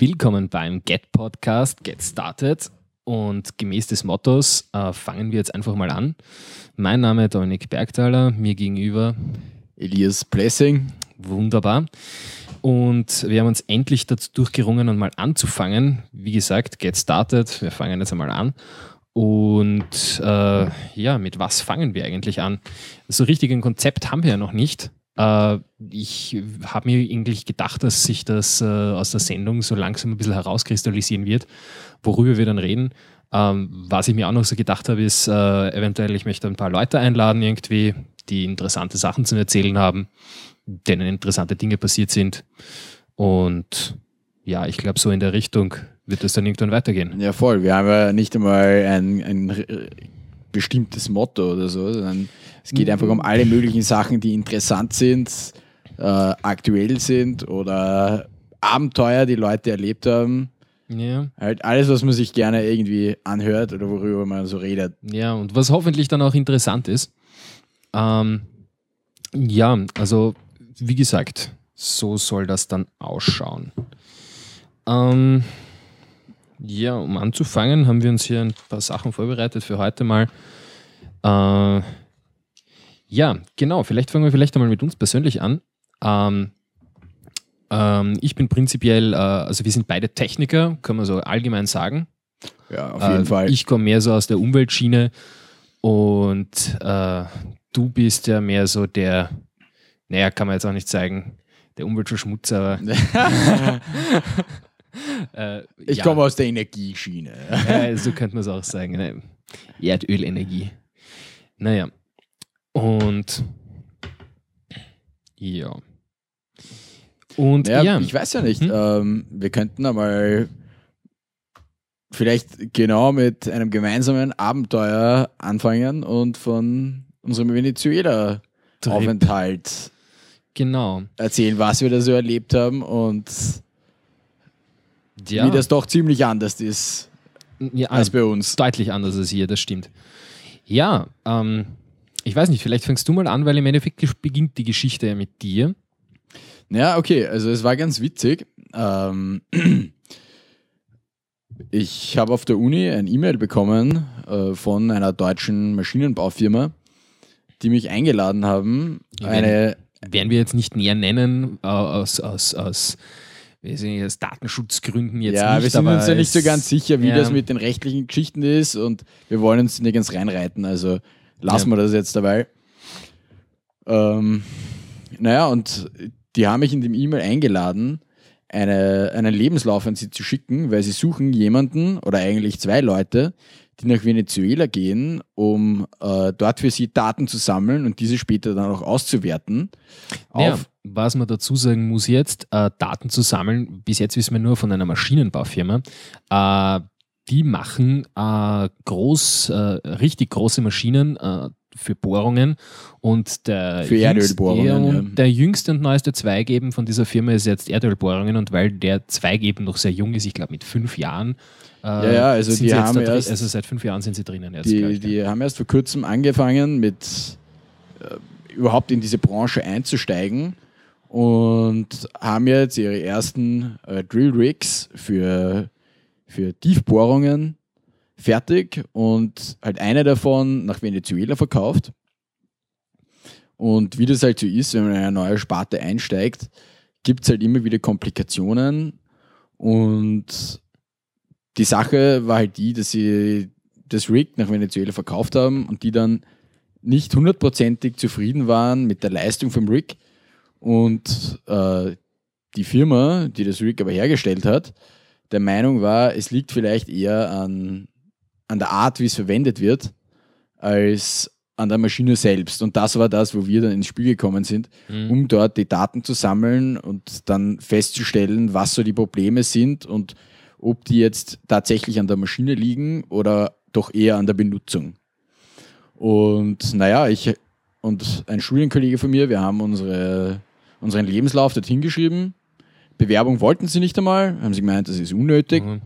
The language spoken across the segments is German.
Willkommen beim Get Podcast, Get Started. Und gemäß des Mottos äh, fangen wir jetzt einfach mal an. Mein Name ist Dominik Bergthaler, mir gegenüber Elias Blessing. Wunderbar. Und wir haben uns endlich dazu durchgerungen, einmal anzufangen. Wie gesagt, Get Started, wir fangen jetzt einmal an. Und äh, ja, mit was fangen wir eigentlich an? So richtig ein Konzept haben wir ja noch nicht. Äh, ich habe mir eigentlich gedacht, dass sich das äh, aus der Sendung so langsam ein bisschen herauskristallisieren wird, worüber wir dann reden. Ähm, was ich mir auch noch so gedacht habe, ist, äh, eventuell, ich möchte ein paar Leute einladen, irgendwie, die interessante Sachen zu erzählen haben, denen interessante Dinge passiert sind. Und ja, ich glaube, so in der Richtung wird es dann irgendwann weitergehen. Ja, voll. Wir haben ja nicht einmal ein, ein bestimmtes Motto oder so, sondern es geht einfach um alle möglichen Sachen, die interessant sind, äh, aktuell sind oder Abenteuer, die Leute erlebt haben. Ja. Halt alles, was man sich gerne irgendwie anhört oder worüber man so redet. Ja, und was hoffentlich dann auch interessant ist. Ähm, ja, also wie gesagt, so soll das dann ausschauen. Ähm, ja, um anzufangen, haben wir uns hier ein paar Sachen vorbereitet für heute mal. Äh, ja, genau. Vielleicht fangen wir vielleicht einmal mit uns persönlich an. Ähm, ähm, ich bin prinzipiell, äh, also wir sind beide Techniker, kann man so allgemein sagen. Ja, auf jeden Äh, Fall. Ich komme mehr so aus der Umweltschiene und äh, du bist ja mehr so der, naja, kann man jetzt auch nicht sagen, der Umweltverschmutzer. Aber, äh, ich ja, komme aus der Energieschiene. äh, so könnte man es auch sagen. Ne? Erdölenergie. Naja. Und ja. Und Ja, ja, ich weiß ja nicht. Hm? Ähm, wir könnten einmal vielleicht genau mit einem gemeinsamen Abenteuer anfangen und von unserem Venezuela-Aufenthalt genau. erzählen, was wir da so erlebt haben und Ja, wie das doch ziemlich anders ist ja, als bei uns. deutlich anders als hier, das stimmt. Ja, ähm, ich weiß nicht, vielleicht fängst du mal an, weil im Endeffekt beginnt die Geschichte ja mit dir. Ja, okay, also es war ganz witzig. Ähm, ich habe auf der Uni ein E-Mail bekommen äh, von einer deutschen Maschinenbaufirma, die mich eingeladen haben, Ja, eine Werden wir jetzt nicht näher nennen, äh, aus, aus, aus, ich nicht, aus Datenschutzgründen jetzt ja, nicht. wir sind uns ja nicht so ganz sicher, wie ja. das mit den rechtlichen Geschichten ist und wir wollen uns nicht ganz reinreiten, also lassen Ja. wir das jetzt dabei. Ähm, naja, und die haben mich in dem E-Mail eingeladen, eine, einen Lebenslauf an sie zu schicken, weil sie suchen jemanden oder eigentlich zwei Leute, die nach Venezuela gehen, um äh, dort für sie Daten zu sammeln und diese später dann auch auszuwerten. Ja, was man dazu sagen muss jetzt, äh, Daten zu sammeln, bis jetzt wissen wir nur von einer Maschinenbaufirma, äh, die machen äh, groß, äh, richtig große Maschinen äh, für Bohrungen und der, Für jüngste- Erdölbohrungen, und ja. der jüngste und neueste Zweig eben von dieser Firma ist jetzt Erdölbohrungen und weil der Zweig eben noch sehr jung ist, ich glaube mit fünf Jahren, äh, Ja, ja, also sind die haben drin, erst- also seit fünf Jahren sind sie drinnen jetzt. Die, die haben erst vor kurzem angefangen, mit äh, überhaupt in diese Branche einzusteigen und haben jetzt ihre ersten äh, Drill Rigs für, für Tiefbohrungen fertig und halt eine davon nach Venezuela verkauft. Und wie das halt so ist, wenn man in eine neue Sparte einsteigt, gibt es halt immer wieder Komplikationen und die Sache war halt die, dass sie das Rig nach Venezuela verkauft haben und die dann nicht hundertprozentig zufrieden waren mit der Leistung vom Rig und äh, die Firma, die das Rig aber hergestellt hat, der Meinung war, es liegt vielleicht eher an, an der Art, wie es verwendet wird, als an der Maschine selbst. Und das war das, wo wir dann ins Spiel gekommen sind, Mhm. um dort die Daten zu sammeln und dann festzustellen, was so die Probleme sind und ob die jetzt tatsächlich an der Maschine liegen oder doch eher an der Benutzung. Und naja, ich und ein Studienkollege von mir, wir haben unsere, unseren Lebenslauf dorthin geschrieben. Bewerbung wollten sie nicht einmal, haben sie gemeint, das ist unnötig. Mhm.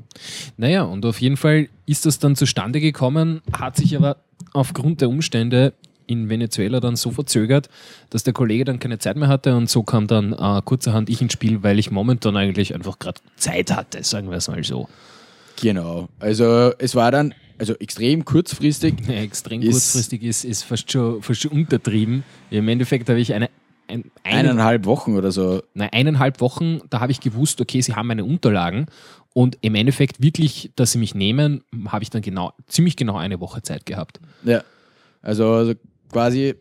Naja, und auf jeden Fall ist das dann zustande gekommen, hat sich aber aufgrund der Umstände in Venezuela dann so verzögert, dass der Kollege dann keine Zeit mehr hatte und so kam dann äh, kurzerhand ich ins Spiel, weil ich momentan eigentlich einfach gerade Zeit hatte, sagen wir es mal so. Genau. Also es war dann also extrem kurzfristig. Ja, extrem ist kurzfristig ist, ist fast, schon, fast schon untertrieben. Im Endeffekt habe ich eine, ein, eine, eineinhalb Wochen oder so. Nein, eineinhalb Wochen, da habe ich gewusst, okay, sie haben meine Unterlagen und im Endeffekt wirklich, dass sie mich nehmen, habe ich dann genau, ziemlich genau eine Woche Zeit gehabt. Ja, also, also quasi,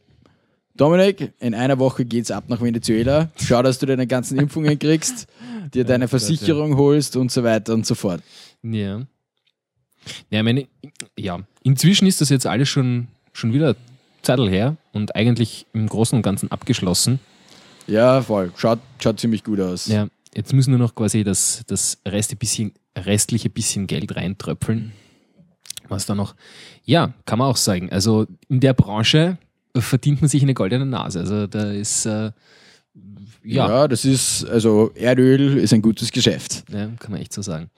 Dominik, in einer Woche geht es ab nach Venezuela. Schau, dass du deine ganzen Impfungen kriegst, dir deine Versicherung holst und so weiter und so fort. Ja. Ja, meine, ja, inzwischen ist das jetzt alles schon, schon wieder Zeitl her und eigentlich im Großen und Ganzen abgeschlossen. Ja, voll. Schaut, schaut ziemlich gut aus. Ja, jetzt müssen nur noch quasi das, das Rest bisschen, restliche bisschen Geld reintröpfeln. Was da noch, ja, kann man auch sagen. Also in der Branche verdient man sich eine goldene Nase. Also da ist, äh, ja. Ja, das ist, also Erdöl ist ein gutes Geschäft. Ja, kann man echt so sagen.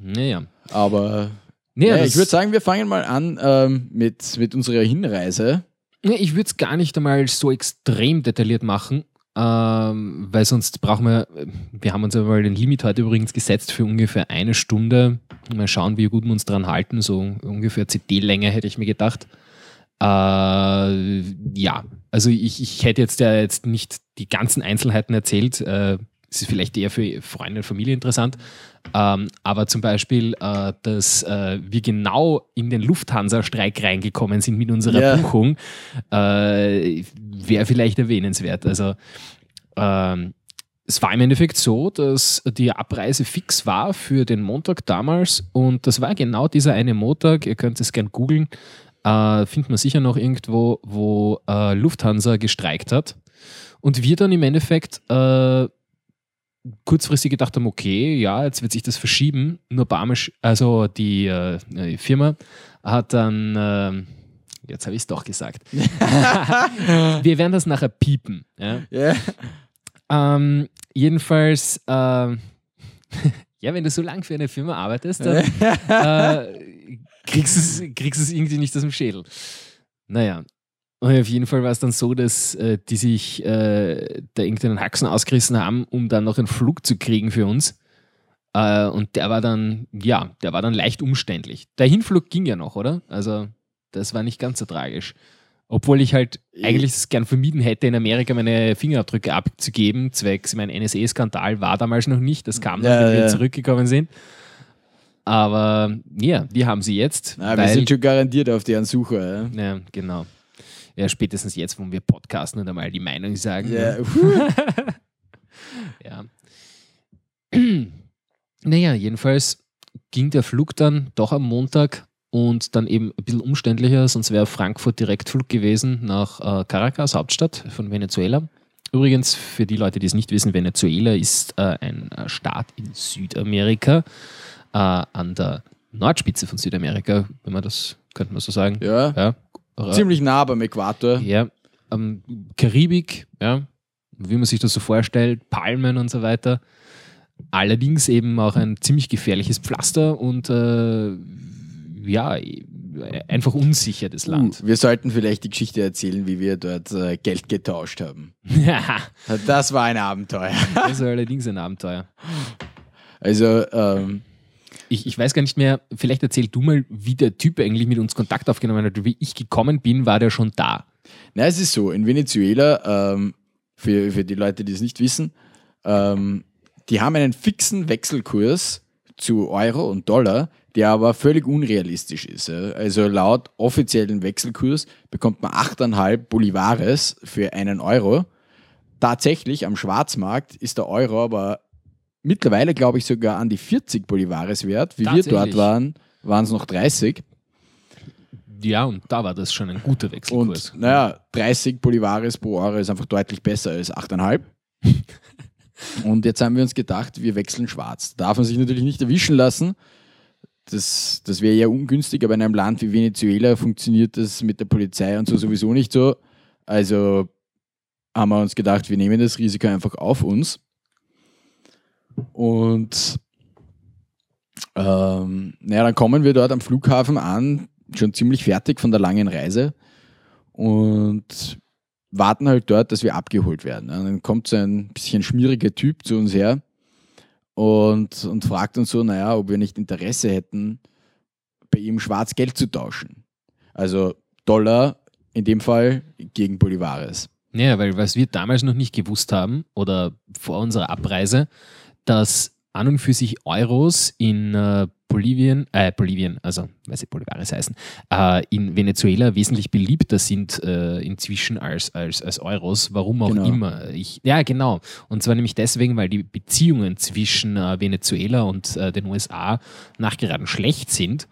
Naja. Aber naja, ja, ich würde sagen, wir fangen mal an ähm, mit, mit unserer Hinreise. Nee, ich würde es gar nicht einmal so extrem detailliert machen, ähm, weil sonst brauchen wir, wir haben uns aber den Limit heute übrigens gesetzt für ungefähr eine Stunde. Mal schauen, wie gut wir uns dran halten. So ungefähr CD-Länge hätte ich mir gedacht. Äh, ja, also ich, ich hätte jetzt ja jetzt nicht die ganzen Einzelheiten erzählt. Äh, das ist vielleicht eher für Freunde und Familie interessant. Ähm, aber zum Beispiel, äh, dass äh, wir genau in den Lufthansa-Streik reingekommen sind mit unserer ja. Buchung, äh, wäre vielleicht erwähnenswert. Also ähm, es war im Endeffekt so, dass die Abreise fix war für den Montag damals und das war genau dieser eine Montag, ihr könnt es gern googeln, äh, findet man sicher noch irgendwo, wo äh, Lufthansa gestreikt hat. Und wir dann im Endeffekt äh, kurzfristig gedacht haben, okay, ja, jetzt wird sich das verschieben. Nur Barmisch, also die, äh, die Firma hat dann, äh, jetzt habe ich es doch gesagt, wir werden das nachher piepen. Ja? Yeah. Ähm, jedenfalls, äh, ja, wenn du so lange für eine Firma arbeitest, dann äh, kriegst du es irgendwie nicht aus dem Schädel. Naja, und auf jeden Fall war es dann so, dass äh, die sich äh, da irgendeinen Haxen ausgerissen haben, um dann noch einen Flug zu kriegen für uns. Äh, und der war dann, ja, der war dann leicht umständlich. Der Hinflug ging ja noch, oder? Also, das war nicht ganz so tragisch. Obwohl ich halt eigentlich es gern vermieden hätte, in Amerika meine Fingerabdrücke abzugeben, zwecks mein NSA-Skandal war damals noch nicht. Das kam dann, ja, wenn ja. wir zurückgekommen sind. Aber ja, wir haben sie jetzt. Na, wir sind schon garantiert auf deren Suche. Ja, ja genau ja, spätestens jetzt, wo wir podcasten und einmal die Meinung sagen. Yeah. Ne? ja. naja, jedenfalls ging der Flug dann doch am Montag und dann eben ein bisschen umständlicher, sonst wäre Frankfurt Direktflug gewesen nach äh, Caracas, Hauptstadt von Venezuela. Übrigens, für die Leute, die es nicht wissen, Venezuela ist äh, ein äh, Staat in Südamerika, äh, an der Nordspitze von Südamerika, wenn man das, könnte man so sagen. Ja. ja. Ziemlich nah beim Äquator. Ja, ähm, Karibik, ja, wie man sich das so vorstellt, Palmen und so weiter. Allerdings eben auch ein ziemlich gefährliches Pflaster und äh, ja, einfach unsicher das Land. Uh, wir sollten vielleicht die Geschichte erzählen, wie wir dort äh, Geld getauscht haben. Ja. das war ein Abenteuer. das war allerdings ein Abenteuer. Also, ähm, ich, ich weiß gar nicht mehr, vielleicht erzähl du mal, wie der Typ eigentlich mit uns Kontakt aufgenommen hat. Wie ich gekommen bin, war der schon da. Na, es ist so, in Venezuela, ähm, für, für die Leute, die es nicht wissen, ähm, die haben einen fixen Wechselkurs zu Euro und Dollar, der aber völlig unrealistisch ist. Also laut offiziellen Wechselkurs bekommt man 8,5 Bolivares für einen Euro. Tatsächlich am Schwarzmarkt ist der Euro aber mittlerweile, glaube ich, sogar an die 40 Bolivares wert. Wie wir dort waren, waren es noch 30. Ja, und da war das schon ein guter Wechselkurs. Und naja, 30 Bolivares pro Euro ist einfach deutlich besser als 8,5. und jetzt haben wir uns gedacht, wir wechseln schwarz. Darf man sich natürlich nicht erwischen lassen. Das, das wäre ja ungünstig, aber in einem Land wie Venezuela funktioniert das mit der Polizei und so sowieso nicht so. Also haben wir uns gedacht, wir nehmen das Risiko einfach auf uns und ähm, naja, dann kommen wir dort am Flughafen an, schon ziemlich fertig von der langen Reise. und warten halt dort, dass wir abgeholt werden. Und dann kommt so ein bisschen schmieriger Typ zu uns her und, und fragt uns so, naja, ob wir nicht Interesse hätten, bei ihm schwarz Geld zu tauschen. Also Dollar in dem Fall gegen Bolivares. Ja, weil was wir damals noch nicht gewusst haben oder vor unserer Abreise, dass an und für sich Euros in äh, Bolivien, äh, Bolivien, also weil sie Bolivares heißen, äh, in Venezuela wesentlich beliebter sind äh, inzwischen als, als, als Euros, warum auch Genau. immer. Ich, ja, genau. Und zwar nämlich deswegen, weil die Beziehungen zwischen äh, Venezuela und äh, den USA nachgeraden schlecht sind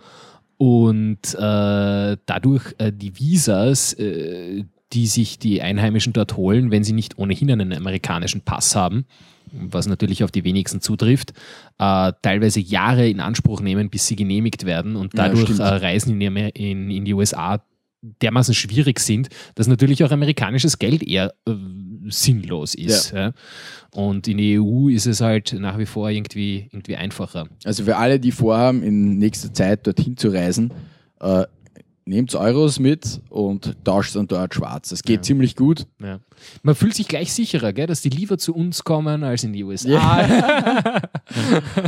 und äh, dadurch äh, die Visas, die sich die Einheimischen dort holen, wenn sie nicht ohnehin einen amerikanischen Pass haben, was natürlich auf die wenigsten zutrifft, äh, teilweise Jahre in Anspruch nehmen, bis sie genehmigt werden und Ja, dadurch stimmt. äh, Reisen in die, in, in die USA dermaßen schwierig sind, dass natürlich auch amerikanisches Geld eher äh, sinnlos ist. Ja. Und in die EU ist es halt nach wie vor irgendwie, irgendwie einfacher. Also für alle, die vorhaben, in nächster Zeit dorthin zu reisen, äh, nehmt Euros mit und tauscht dann dort schwarz. Das geht Ja. ziemlich gut. Ja. Man fühlt sich gleich sicherer, gell, dass die lieber zu uns kommen als in die USA. Ja.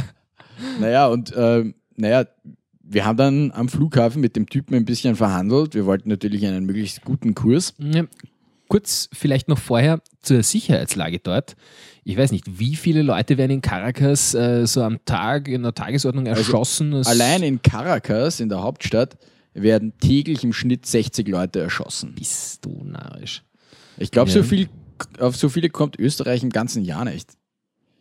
Naja, und äh, naja, wir haben dann am Flughafen mit dem Typen ein bisschen verhandelt. Wir wollten natürlich einen möglichst guten Kurs. Ja. Kurz vielleicht noch vorher zur Sicherheitslage dort. Ich weiß nicht, wie viele Leute werden in Caracas äh, so am Tag in der Tagesordnung erschossen? Das- Allein in Caracas, in der Hauptstadt, werden täglich im Schnitt 60 Leute erschossen. bist du narrisch. Ich glaube, Ja. so viel, auf so viele kommt Österreich im ganzen Jahr nicht.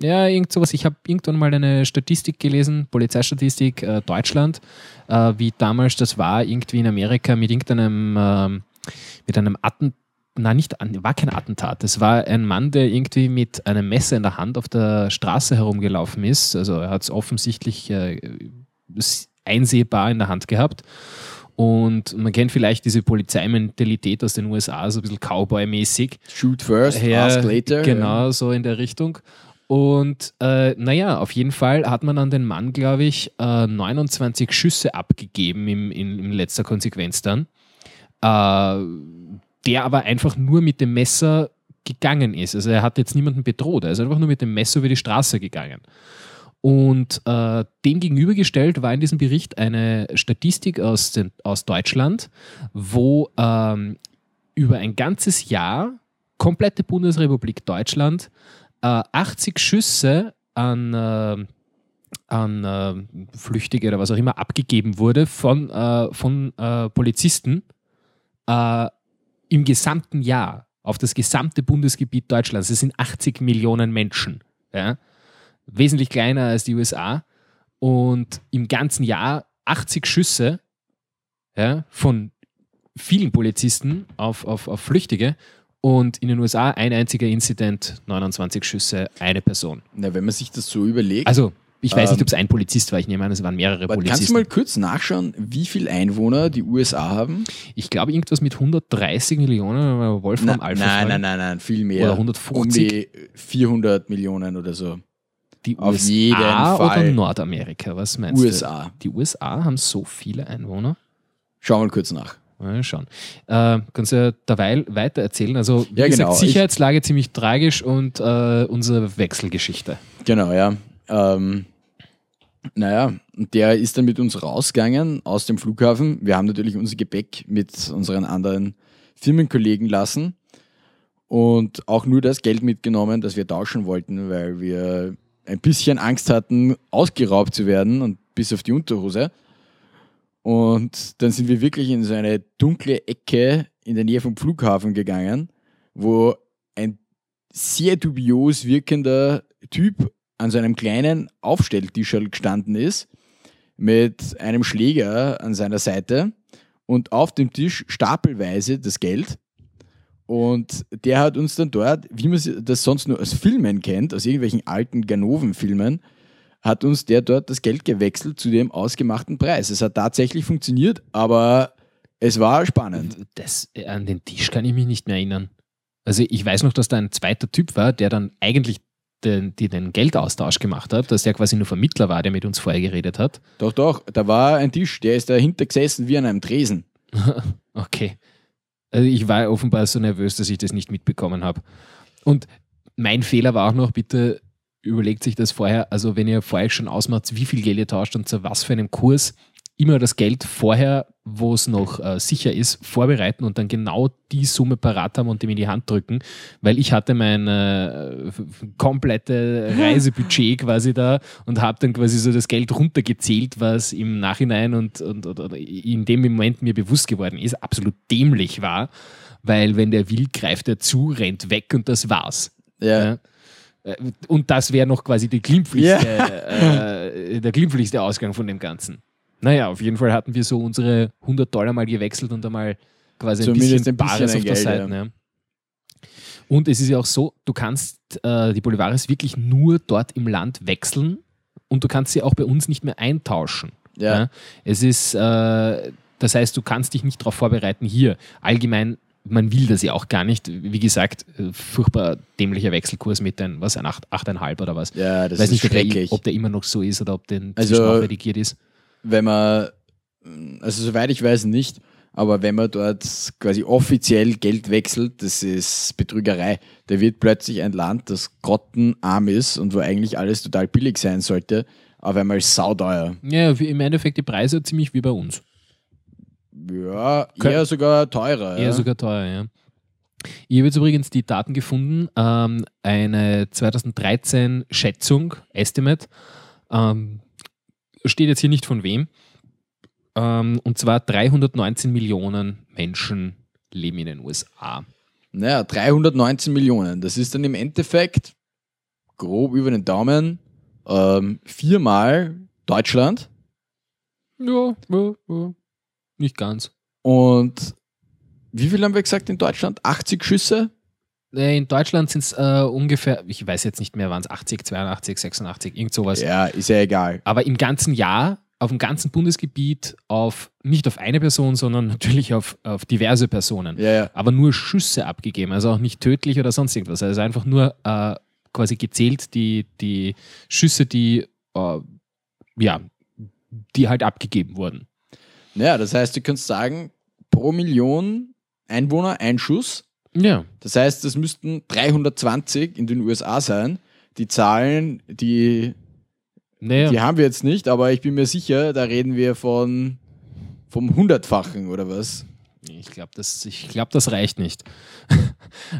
Ja, irgend sowas. Ich habe irgendwann mal eine Statistik gelesen, Polizeistatistik äh, Deutschland, äh, wie damals das war, irgendwie in Amerika mit irgendeinem, ähm, mit einem Attentat. Nein, nicht, war kein Attentat. Es war ein Mann, der irgendwie mit einem Messer in der Hand auf der Straße herumgelaufen ist. Also er hat es offensichtlich äh, einsehbar in der Hand gehabt. Und man kennt vielleicht diese Polizeimentalität aus den USA, so ein bisschen Cowboy-mäßig. Shoot first, Ja, ask later. Genau, so in der Richtung. Und äh, naja, auf jeden Fall hat man an den Mann, glaube ich, äh, 29 Schüsse abgegeben im, in, in letzter Konsequenz dann. Äh, der aber einfach nur mit dem Messer gegangen ist. Also er hat jetzt niemanden bedroht, er ist einfach nur mit dem Messer über die Straße gegangen. Und äh, dem gegenübergestellt war in diesem Bericht eine Statistik aus, den, aus Deutschland, wo ähm, über ein ganzes Jahr komplette Bundesrepublik Deutschland äh, 80 Schüsse an, äh, an äh, Flüchtige oder was auch immer abgegeben wurde von, äh, von äh, Polizisten im gesamten Jahr auf das gesamte Bundesgebiet Deutschlands. Das sind 80 Millionen Menschen. Ja? Wesentlich kleiner als die USA. Und im ganzen Jahr 80 Schüsse ja, von vielen Polizisten auf, auf, auf Flüchtige. Und in den USA ein einziger Incident, 29 Schüsse, eine Person. Na, wenn man sich das so überlegt. Also, ich weiß Ähm, nicht, ob es ein Polizist war. Ich nehme an, es waren mehrere aber kannst du Polizisten. mal kurz nachschauen, wie viel Einwohner die USA haben? Ich glaube, irgendwas mit 130 Millionen, Wolfram Na, Alpha nein, nein, nein, nein, viel mehr. Oder 150? Um die 400 Millionen oder so. Die Auf USA jeden Fall. oder Nordamerika? Was meinst USA. du? Die USA haben so viele Einwohner. Schauen wir mal kurz nach. Mal schauen. Äh, kannst du ja derweil weiter erzählen? Also, wie Ja, gesagt, genau. Ich- Sicherheitslage ziemlich tragisch und äh, unsere Wechselgeschichte. Genau, ja. Ähm, naja, der ist dann mit uns rausgegangen aus dem Flughafen. Wir haben natürlich unser Gepäck mit unseren anderen Firmenkollegen lassen und auch nur das Geld mitgenommen, das wir tauschen wollten, weil wir ein bisschen Angst hatten, ausgeraubt zu werden und bis auf die Unterhose. Und dann sind wir wirklich in so eine dunkle Ecke in der Nähe vom Flughafen gegangen, wo ein sehr dubios wirkender Typ an so einem kleinen Aufstelltisch gestanden ist, mit einem Schläger an seiner Seite und auf dem Tisch stapelweise das Geld. Und der hat uns dann dort, wie man das sonst nur aus Filmen kennt, aus irgendwelchen alten Ganoven-Filmen, hat uns der dort das Geld gewechselt zu dem ausgemachten Preis. Es hat tatsächlich funktioniert, aber es war spannend. Das, äh, an den Tisch kann ich mich nicht mehr erinnern. Also ich weiß noch, dass da ein zweiter Typ war, der dann eigentlich den, die den Geldaustausch gemacht hat, dass der quasi nur Vermittler war, der mit uns vorher geredet hat. Doch, doch, da war ein Tisch, der ist dahinter gesessen wie an einem Tresen. Okay. Also ich war offenbar so nervös, dass ich das nicht mitbekommen habe. Und mein Fehler war auch noch, bitte überlegt sich das vorher, also wenn ihr vorher schon ausmacht, wie viel Geld ihr tauscht und zu was für einem Kurs, immer das Geld vorher, wo es noch äh, sicher ist, vorbereiten und dann genau die Summe parat haben und dem in die Hand drücken, weil ich hatte mein äh, komplette Reisebudget quasi da und habe dann quasi so das Geld runtergezählt, was im Nachhinein und, und, und in dem Moment mir bewusst geworden ist, absolut dämlich war, weil wenn der will, greift er zu, rennt weg und das war's. Ja. Ja. Äh, Und das wäre noch quasi die glimpflichste, äh, der glimpflichste Ausgang von dem Ganzen. Naja, auf jeden Fall hatten wir so unsere 100 Dollar mal gewechselt und einmal quasi Zumindest ein bisschen, ein bisschen Bares ein auf der Geld, Seite. ja. Ja. Und es ist ja auch so, du kannst äh, die Bolivares wirklich nur dort im Land wechseln und du kannst sie auch bei uns nicht mehr eintauschen. Ja. Es ist, äh, das heißt, du kannst dich nicht darauf vorbereiten hier. Allgemein, man will das ja auch gar nicht. Wie gesagt, äh, furchtbar dämlicher Wechselkurs mit den, was, ein 8, 8,5 oder was. Ja, das Weiß ist nicht, ob der, schrecklich. ob der immer noch so ist oder ob der Also- redigiert ist. Wenn man, also soweit ich weiß nicht, aber wenn man dort quasi offiziell Geld wechselt, das ist Betrügerei. Da wird plötzlich ein Land, das grottenarm ist und wo eigentlich alles total billig sein sollte, auf einmal sauteuer. Ja, im Endeffekt die Preise ziemlich wie bei uns. Ja, Kön- eher sogar teurer. Eher ja. sogar teuer, ja. Ich habe jetzt übrigens die Daten gefunden, ähm, eine 2013 Schätzung, Estimate, ähm, steht jetzt hier nicht von wem, ähm, und zwar 319 Millionen Menschen leben in den USA. Naja, 319 Millionen. Das ist dann im Endeffekt grob über den Daumen ähm, viermal Deutschland Ja, ja, ja. Nicht ganz. und wie viel haben wir gesagt in Deutschland? 80 Schüsse? Äh, In Deutschland sind es äh, ungefähr, ich weiß jetzt nicht mehr, waren es 80, 82, 86, irgend sowas. Ja, ist ja egal. Aber im ganzen Jahr, auf dem ganzen Bundesgebiet, auf nicht auf eine Person, sondern natürlich auf, auf diverse Personen. Ja, ja. Aber nur Schüsse abgegeben, also auch nicht tödlich oder sonst irgendwas. Also einfach nur äh, quasi gezählt die, die Schüsse, die äh, ja, die halt abgegeben wurden. Naja, das heißt, du kannst sagen, pro Million Einwohner ein Schuss. Ja. Das heißt, das müssten 320 in den USA sein. Die Zahlen, die, Naja. die haben wir jetzt nicht, aber ich bin mir sicher, da reden wir von vom Hundertfachen oder was. Ich glaube, das, ich glaub, das reicht nicht.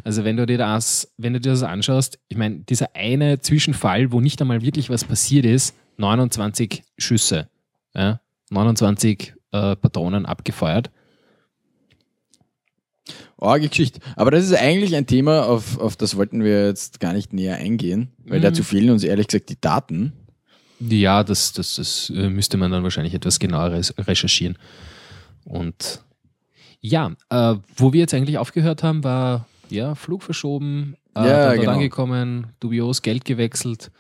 Also wenn du dir das, wenn du dir das anschaust, ich meine, dieser eine Zwischenfall, wo nicht einmal wirklich was passiert ist, 29 Schüsse, ja, 29 äh, Patronen abgefeuert. Orge Geschichte. Aber das ist eigentlich ein Thema, auf, auf das wollten wir jetzt gar nicht näher eingehen, weil Mhm. dazu fehlen uns ehrlich gesagt die Daten. Ja, das, das, das äh, müsste man dann wahrscheinlich etwas genauer recherchieren. Und ja, äh, wo wir jetzt eigentlich aufgehört haben, war ja Flug verschoben, äh, Ja, genau. angekommen, dubios Geld gewechselt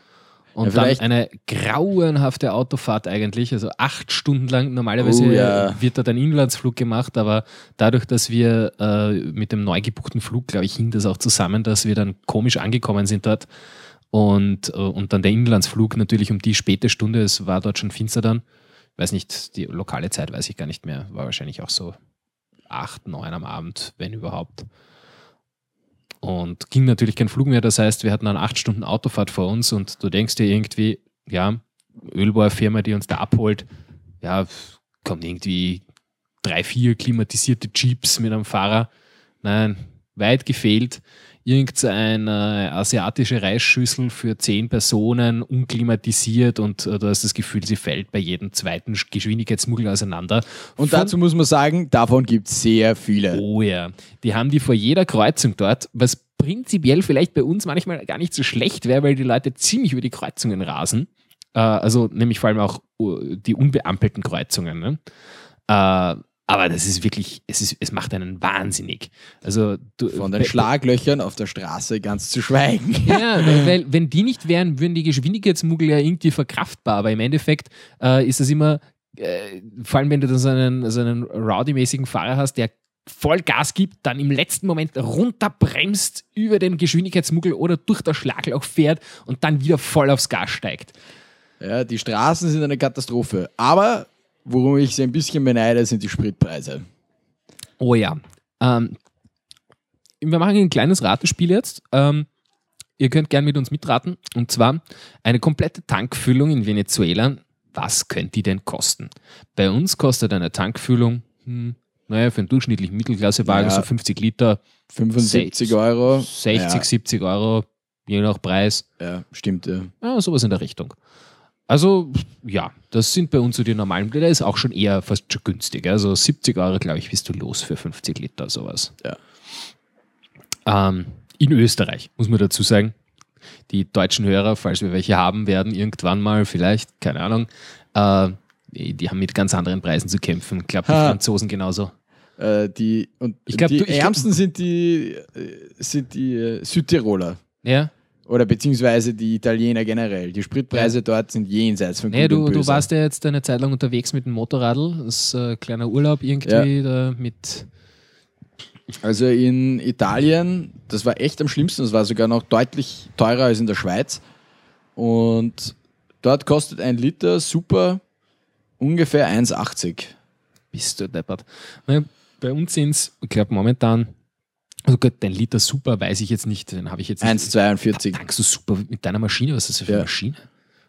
und Ja, dann eine grauenhafte Autofahrt eigentlich, also acht Stunden lang. Normalerweise Oh, ja. wird dort ein Inlandsflug gemacht, aber dadurch, dass wir äh, mit dem neu gebuchten Flug, glaube ich, hing das auch zusammen, dass wir dann komisch angekommen sind dort und, äh, und dann der Inlandsflug natürlich um die späte Stunde, es war dort schon finster dann, weiß nicht, die lokale Zeit weiß ich gar nicht mehr, war wahrscheinlich auch so acht, neun am Abend, wenn überhaupt. Und ging natürlich kein Flug mehr, das heißt, wir hatten eine acht Stunden Autofahrt vor uns und du denkst dir irgendwie, ja, Ölbohrfirma, die uns da abholt, ja, kommt irgendwie drei, vier klimatisierte Jeeps mit einem Fahrer. Nein, weit gefehlt. Irgendeine asiatische Reisschüssel für zehn Personen, unklimatisiert und äh, du hast das Gefühl, sie fällt bei jedem zweiten Geschwindigkeitsmuggel auseinander. Und Von- dazu muss man sagen, davon gibt es sehr viele. Oh ja. Die haben die vor jeder Kreuzung dort, was prinzipiell vielleicht bei uns manchmal gar nicht so schlecht wäre, weil die Leute ziemlich über die Kreuzungen rasen. Äh, also nämlich vor allem auch die unbeampelten Kreuzungen. Ne? Äh, aber das ist wirklich, es, ist, es macht einen wahnsinnig. Also du, Von den Schlaglöchern auf der Straße ganz zu schweigen. ja, weil, weil wenn die nicht wären, würden die Geschwindigkeitsmuggel ja irgendwie verkraftbar. Aber im Endeffekt äh, ist das immer, äh, vor allem wenn du dann so einen, so einen rowdy-mäßigen Fahrer hast, der voll Gas gibt, dann im letzten Moment runterbremst über den Geschwindigkeitsmuggel oder durch das Schlagloch fährt und dann wieder voll aufs Gas steigt. Ja, die Straßen sind eine Katastrophe. Aber worum ich sie ein bisschen beneide, sind die Spritpreise. Oh ja. Ähm, wir machen ein kleines Ratespiel jetzt. Ähm, ihr könnt gern mit uns mitraten. Und zwar eine komplette Tankfüllung in Venezuela. Was könnte die denn kosten? Bei uns kostet eine Tankfüllung, hm, naja, für einen durchschnittlichen Mittelklassewagen Ja. so 50 Liter, 75 Sech- Euro. 60, Ja. 70 Euro, je nach Preis. Ja, stimmt. Ja. Ja, sowas in der Richtung. Also, ja, das sind bei uns so die normalen. Der ist auch schon eher fast schon günstig. Also 70 Euro, glaube ich, bist du los für 50 Liter, sowas. Ja. Ähm, in Österreich, muss man dazu sagen. Die deutschen Hörer, falls wir welche haben, werden irgendwann mal vielleicht, keine Ahnung, äh, die die haben mit ganz anderen Preisen zu kämpfen. Ich glaube, die Ha. Franzosen genauso. Äh, die und Ich glaub, die du- ich glaub- ärmsten sind die, äh, sind die äh, Südtiroler. Ja, Oder beziehungsweise die Italiener generell. Die Spritpreise dort sind jenseits von nee, du, du warst ja jetzt eine Zeit lang unterwegs mit dem Motorradl. Das ist ein kleiner Urlaub irgendwie da mit. Also in Italien, das war echt am schlimmsten. Das war sogar noch deutlich teurer als in der Schweiz. Und dort kostet ein Liter super ungefähr 1,80. Bist du deppert. Bei uns sind es, ich glaube momentan, also gut, dein Liter super weiß ich jetzt nicht, den habe ich jetzt nicht. 1,42. Tankst du super mit deiner Maschine? Was ist das für eine Ja. Maschine?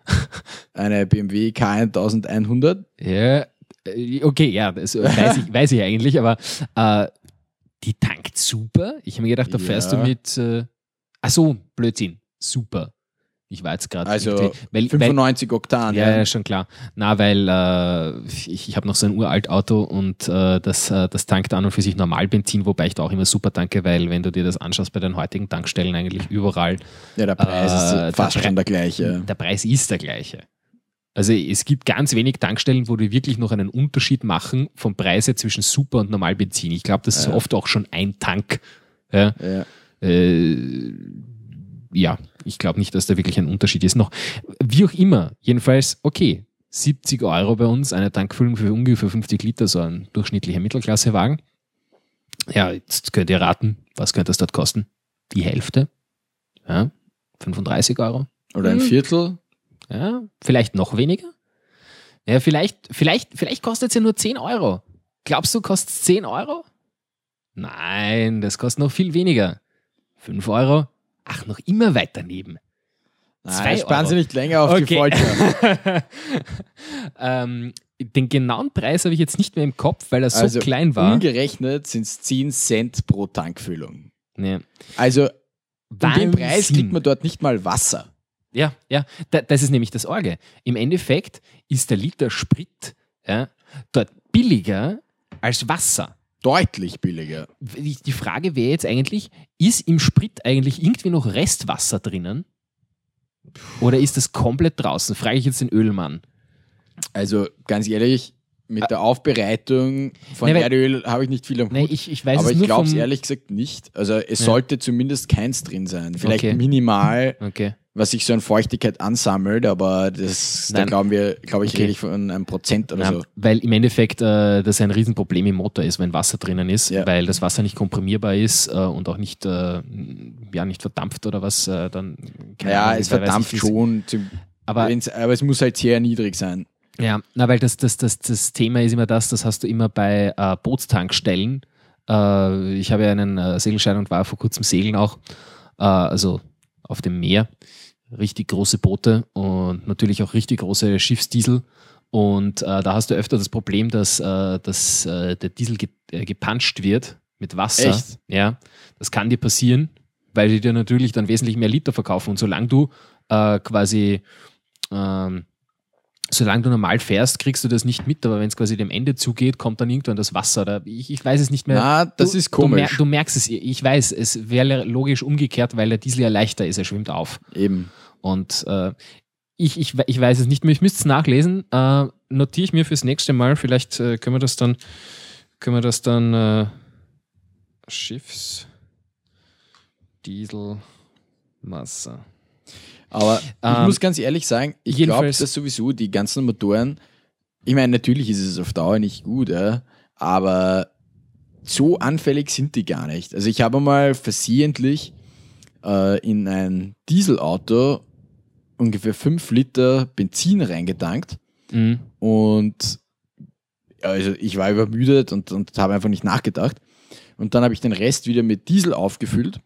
Eine BMW K1100. Ja, äh, okay, ja, das weiß ich, weiß ich eigentlich, aber äh, die tankt super. Ich habe mir gedacht, da Ja. fährst du mit, äh, ach so, Blödsinn, super. Ich war jetzt gerade Also weil, weil, 95 Oktan. Ja, ja, schon klar. Na, weil äh, ich, ich habe noch so ein uralt Auto und äh, das, äh, das tankt an und für sich Normalbenzin, wobei ich da auch immer super tanke, weil wenn du dir das anschaust bei den heutigen Tankstellen eigentlich überall, Ja, der Preis Äh, ist der fast Pre- schon der gleiche. der Preis ist der gleiche. Also es gibt ganz wenig Tankstellen, wo die wirklich noch einen Unterschied machen vom Preise zwischen Super und Normalbenzin. Ich glaube, das ist Ja. oft auch schon ein Tank. Ja, Ja. äh, ja, ich glaube nicht, dass da wirklich ein Unterschied ist. Noch, wie auch immer, jedenfalls, okay, 70 Euro bei uns, eine Tankfüllung für ungefähr 50 Liter, so ein durchschnittlicher Mittelklassewagen. Ja, jetzt könnt ihr raten, was könnte das dort kosten? Die Hälfte? Ja, 35 Euro? Oder ein Hm. Viertel. Ja, vielleicht noch weniger? Ja, vielleicht, vielleicht, vielleicht kostet es ja nur 10 Euro. Glaubst du, kostet es 10 Euro? Nein, das kostet noch viel weniger. 5 Euro? Ach, noch immer weiter neben. Zwei Nein, sparen Euro. Sie nicht länger auf die Folter. ähm, den genauen Preis habe ich jetzt nicht mehr im Kopf, weil er so Also klein war. Umgerechnet sind es 10 Cent pro Tankfüllung. Nee. Also um den Preis kriegt man dort nicht mal Wasser. Ja, ja, da, das ist nämlich das Orge. Im Endeffekt ist der Liter Sprit ja, dort billiger als Wasser. Deutlich billiger. Die Frage wäre jetzt eigentlich, ist im Sprit eigentlich irgendwie noch Restwasser drinnen? Oder ist das komplett draußen? Frage ich jetzt den Ölmann. Also ganz ehrlich, mit der Aufbereitung von weil- Erdöl habe ich nicht viel am Hut. Nee, ich, ich weiß aber ich glaube es ehrlich gesagt nicht. Also es Ja. sollte zumindest keins drin sein. Vielleicht Okay. minimal, Okay. Was sich so an Feuchtigkeit ansammelt, aber das, da Nein. glauben wir, glaube ich, Okay. rede ich von einem Prozent oder Ja, so. Weil im Endeffekt äh, das ein Riesenproblem im Motor ist, wenn Wasser drinnen ist, Ja. weil das Wasser nicht komprimierbar ist äh, und auch nicht, äh, ja, nicht verdampft oder was, äh, dann keine Ja, Ahnung, es verdampft schon. zum- Aber aber es muss halt sehr niedrig sein. Ja, na, weil das, das, das, das Thema ist immer das, das hast du immer bei äh, Bootstankstellen. Äh, ich habe ja einen Segelschein und war vor kurzem segeln auch, also auf dem Meer. Richtig große Boote und natürlich auch richtig große Schiffsdiesel. Und äh, da hast du öfter das Problem, dass, äh, dass äh, der Diesel ge äh, gepanscht wird mit Wasser. Echt? Ja, das kann dir passieren, weil die dir natürlich dann wesentlich mehr Liter verkaufen. Und solange du äh, quasi ähm, solange du normal fährst, kriegst du das nicht mit, aber wenn es quasi dem Ende zugeht, kommt dann irgendwann das Wasser. Oder ich, ich weiß es nicht mehr. Na, das du, ist Du, mer komisch. du merkst es, ich weiß, es wäre logisch umgekehrt, weil der Diesel ja leichter ist, er schwimmt auf. Eben. Und äh, ich, ich, ich weiß es nicht mehr, ich müsste es nachlesen. Äh, notiere ich mir fürs nächste Mal, vielleicht äh, können wir das dann, können wir das dann äh, Schiffs Dieselmasse. Aber ich Ähm, muss ganz ehrlich sagen, ich glaube, dass sowieso die ganzen Motoren, ich meine, natürlich ist es auf Dauer nicht gut, ja, aber so anfällig sind die gar nicht. Also ich habe mal versehentlich äh, in ein Dieselauto ungefähr 5 Liter Benzin reingetankt Mhm. und also ich war übermüdet und, und habe einfach nicht nachgedacht. Und dann habe ich den Rest wieder mit Diesel aufgefüllt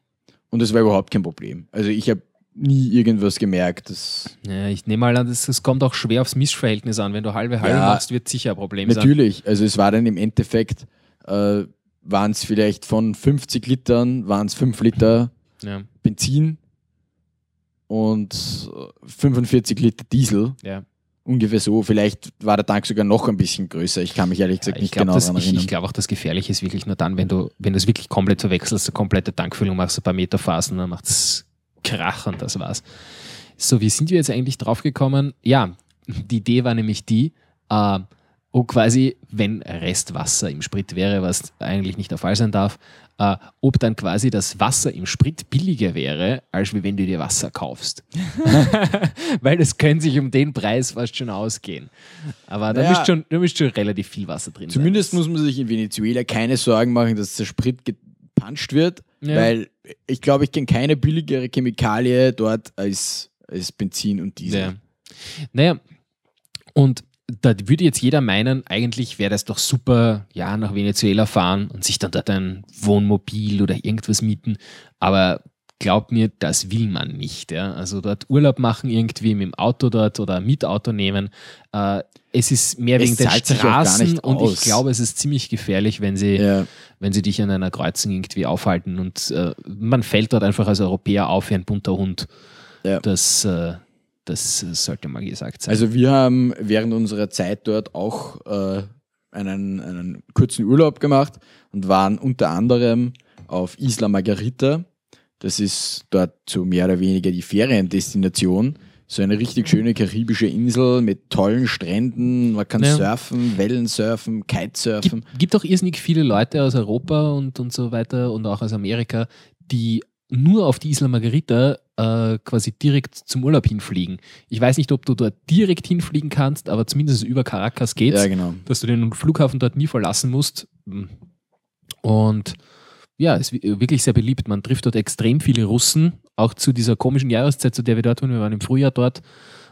und das war überhaupt kein Problem. Also ich habe nie irgendwas gemerkt. Das Ja, ich nehme mal an, das, das kommt auch schwer aufs Missverhältnis an. Wenn du halbe halbe Ja. machst, wird sicher ein Problem sein. Natürlich, also es war dann im Endeffekt, äh, waren es vielleicht von 50 Litern, waren es 5 Liter Ja, Benzin und äh, 45 Liter Diesel. ja. Ungefähr so. Vielleicht war der Tank sogar noch ein bisschen größer. Ich kann mich ehrlich gesagt ich nicht glaube genau daran ich, erinnern. ich glaub auch, das Gefährliche ist wirklich nur dann, wenn du, wenn du es wirklich komplett verwechselst, eine komplette Tankfüllung machst, ein paar Meter Phasen, dann macht es Krach und das war's. So, wie sind wir jetzt eigentlich drauf gekommen? Ja, die Idee war nämlich die, äh, ob quasi, wenn Restwasser im Sprit wäre, was eigentlich nicht der Fall sein darf, äh, ob dann quasi das Wasser im Sprit billiger wäre, als wenn du dir Wasser kaufst. Weil das können sich um den Preis fast schon ausgehen. Aber da Naja. müsste schon, da müsste schon relativ viel Wasser drin Zumindest sein. muss man sich in Venezuela keine Sorgen machen, dass der Sprit gepanscht wird, Ja. weil ich glaube, ich kenne keine billigere Chemikalie dort als, als Benzin und Diesel. Ja. Naja, und da würde jetzt jeder meinen, eigentlich wäre das doch super, ja, nach Venezuela fahren und sich dann dort ein Wohnmobil oder irgendwas mieten. Aber glaub mir, das will man nicht. Ja? Also dort Urlaub machen, irgendwie mit dem Auto dort oder Mietauto nehmen. Äh, es ist mehr Es wegen auch gar Straßen und ich glaube, es ist ziemlich gefährlich, wenn sie, Ja. wenn sie dich an einer Kreuzung irgendwie aufhalten und äh, man fällt dort einfach als Europäer auf wie ein bunter Hund. Ja. Das, äh, das sollte mal gesagt sein. Also wir haben während unserer Zeit dort auch äh, einen, einen kurzen Urlaub gemacht und waren unter anderem auf Isla Margarita. Das ist dort so mehr oder weniger die Feriendestination. So eine richtig schöne karibische Insel mit tollen Stränden. Man kann Ja. surfen, Wellensurfen, Kitesurfen. gibt, gibt auch irrsinnig viele Leute aus Europa und, und so weiter und auch aus Amerika, die nur auf die Isla Margarita äh, quasi direkt zum Urlaub hinfliegen. Ich weiß nicht, ob du dort direkt hinfliegen kannst, aber zumindest über Caracas geht's, Ja, genau. dass du den Flughafen dort nie verlassen musst. Und ja, ist wi- wirklich sehr beliebt. Man trifft dort extrem viele Russen, auch zu dieser komischen Jahreszeit, zu der wir dort waren. Wir waren im Frühjahr dort.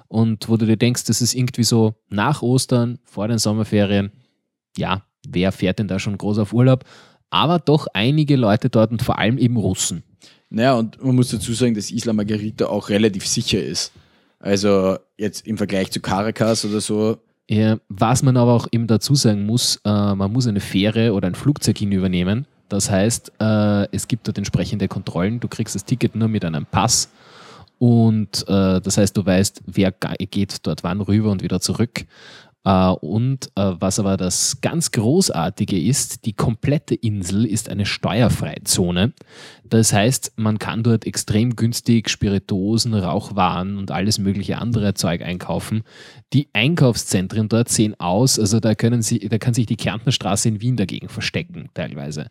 Und wo du dir denkst, das ist irgendwie so nach Ostern, vor den Sommerferien. Ja, wer fährt denn da schon groß auf Urlaub? Aber doch einige Leute dort und vor allem eben Russen. Naja, und man muss dazu sagen, dass Isla Margarita auch relativ sicher ist. Also jetzt im Vergleich zu Caracas oder so, Ja, was man aber auch eben dazu sagen muss, äh, man muss eine Fähre oder ein Flugzeug hinübernehmen. Das heißt, äh, es gibt dort entsprechende Kontrollen. Du kriegst das Ticket nur mit einem Pass. Und äh, das heißt, du weißt, wer ge- geht dort wann rüber und wieder zurück. Äh, und äh, was aber das ganz Großartige ist, die komplette Insel ist eine steuerfreie Zone. Das heißt, man kann dort extrem günstig Spiritosen, Rauchwaren und alles mögliche andere Zeug einkaufen. Die Einkaufszentren dort sehen aus, also da können sie, da kann sich die Kärntner Straße in Wien dagegen verstecken, teilweise.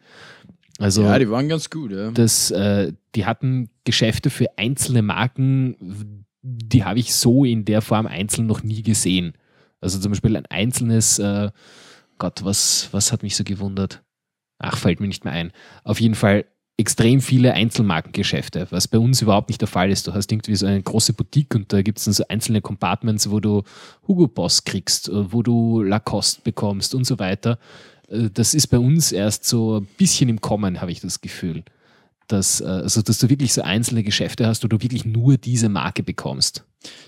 Also ja, die waren ganz gut. Ja. das, äh, die hatten Geschäfte für einzelne Marken, die habe ich so in der Form einzeln noch nie gesehen. Also zum Beispiel ein einzelnes, äh, Gott, was, was hat mich so gewundert? Ach, fällt mir nicht mehr ein. Auf jeden Fall extrem viele Einzelmarkengeschäfte, was bei uns überhaupt nicht der Fall ist. Du hast irgendwie so eine große Boutique und da gibt es dann so einzelne Compartments, wo du Hugo Boss kriegst, äh, wo du Lacoste bekommst und so weiter. Äh, Das ist bei uns erst so ein bisschen im Kommen, habe ich das Gefühl. Dass, äh, also, dass du wirklich so einzelne Geschäfte hast, wo du wirklich nur diese Marke bekommst.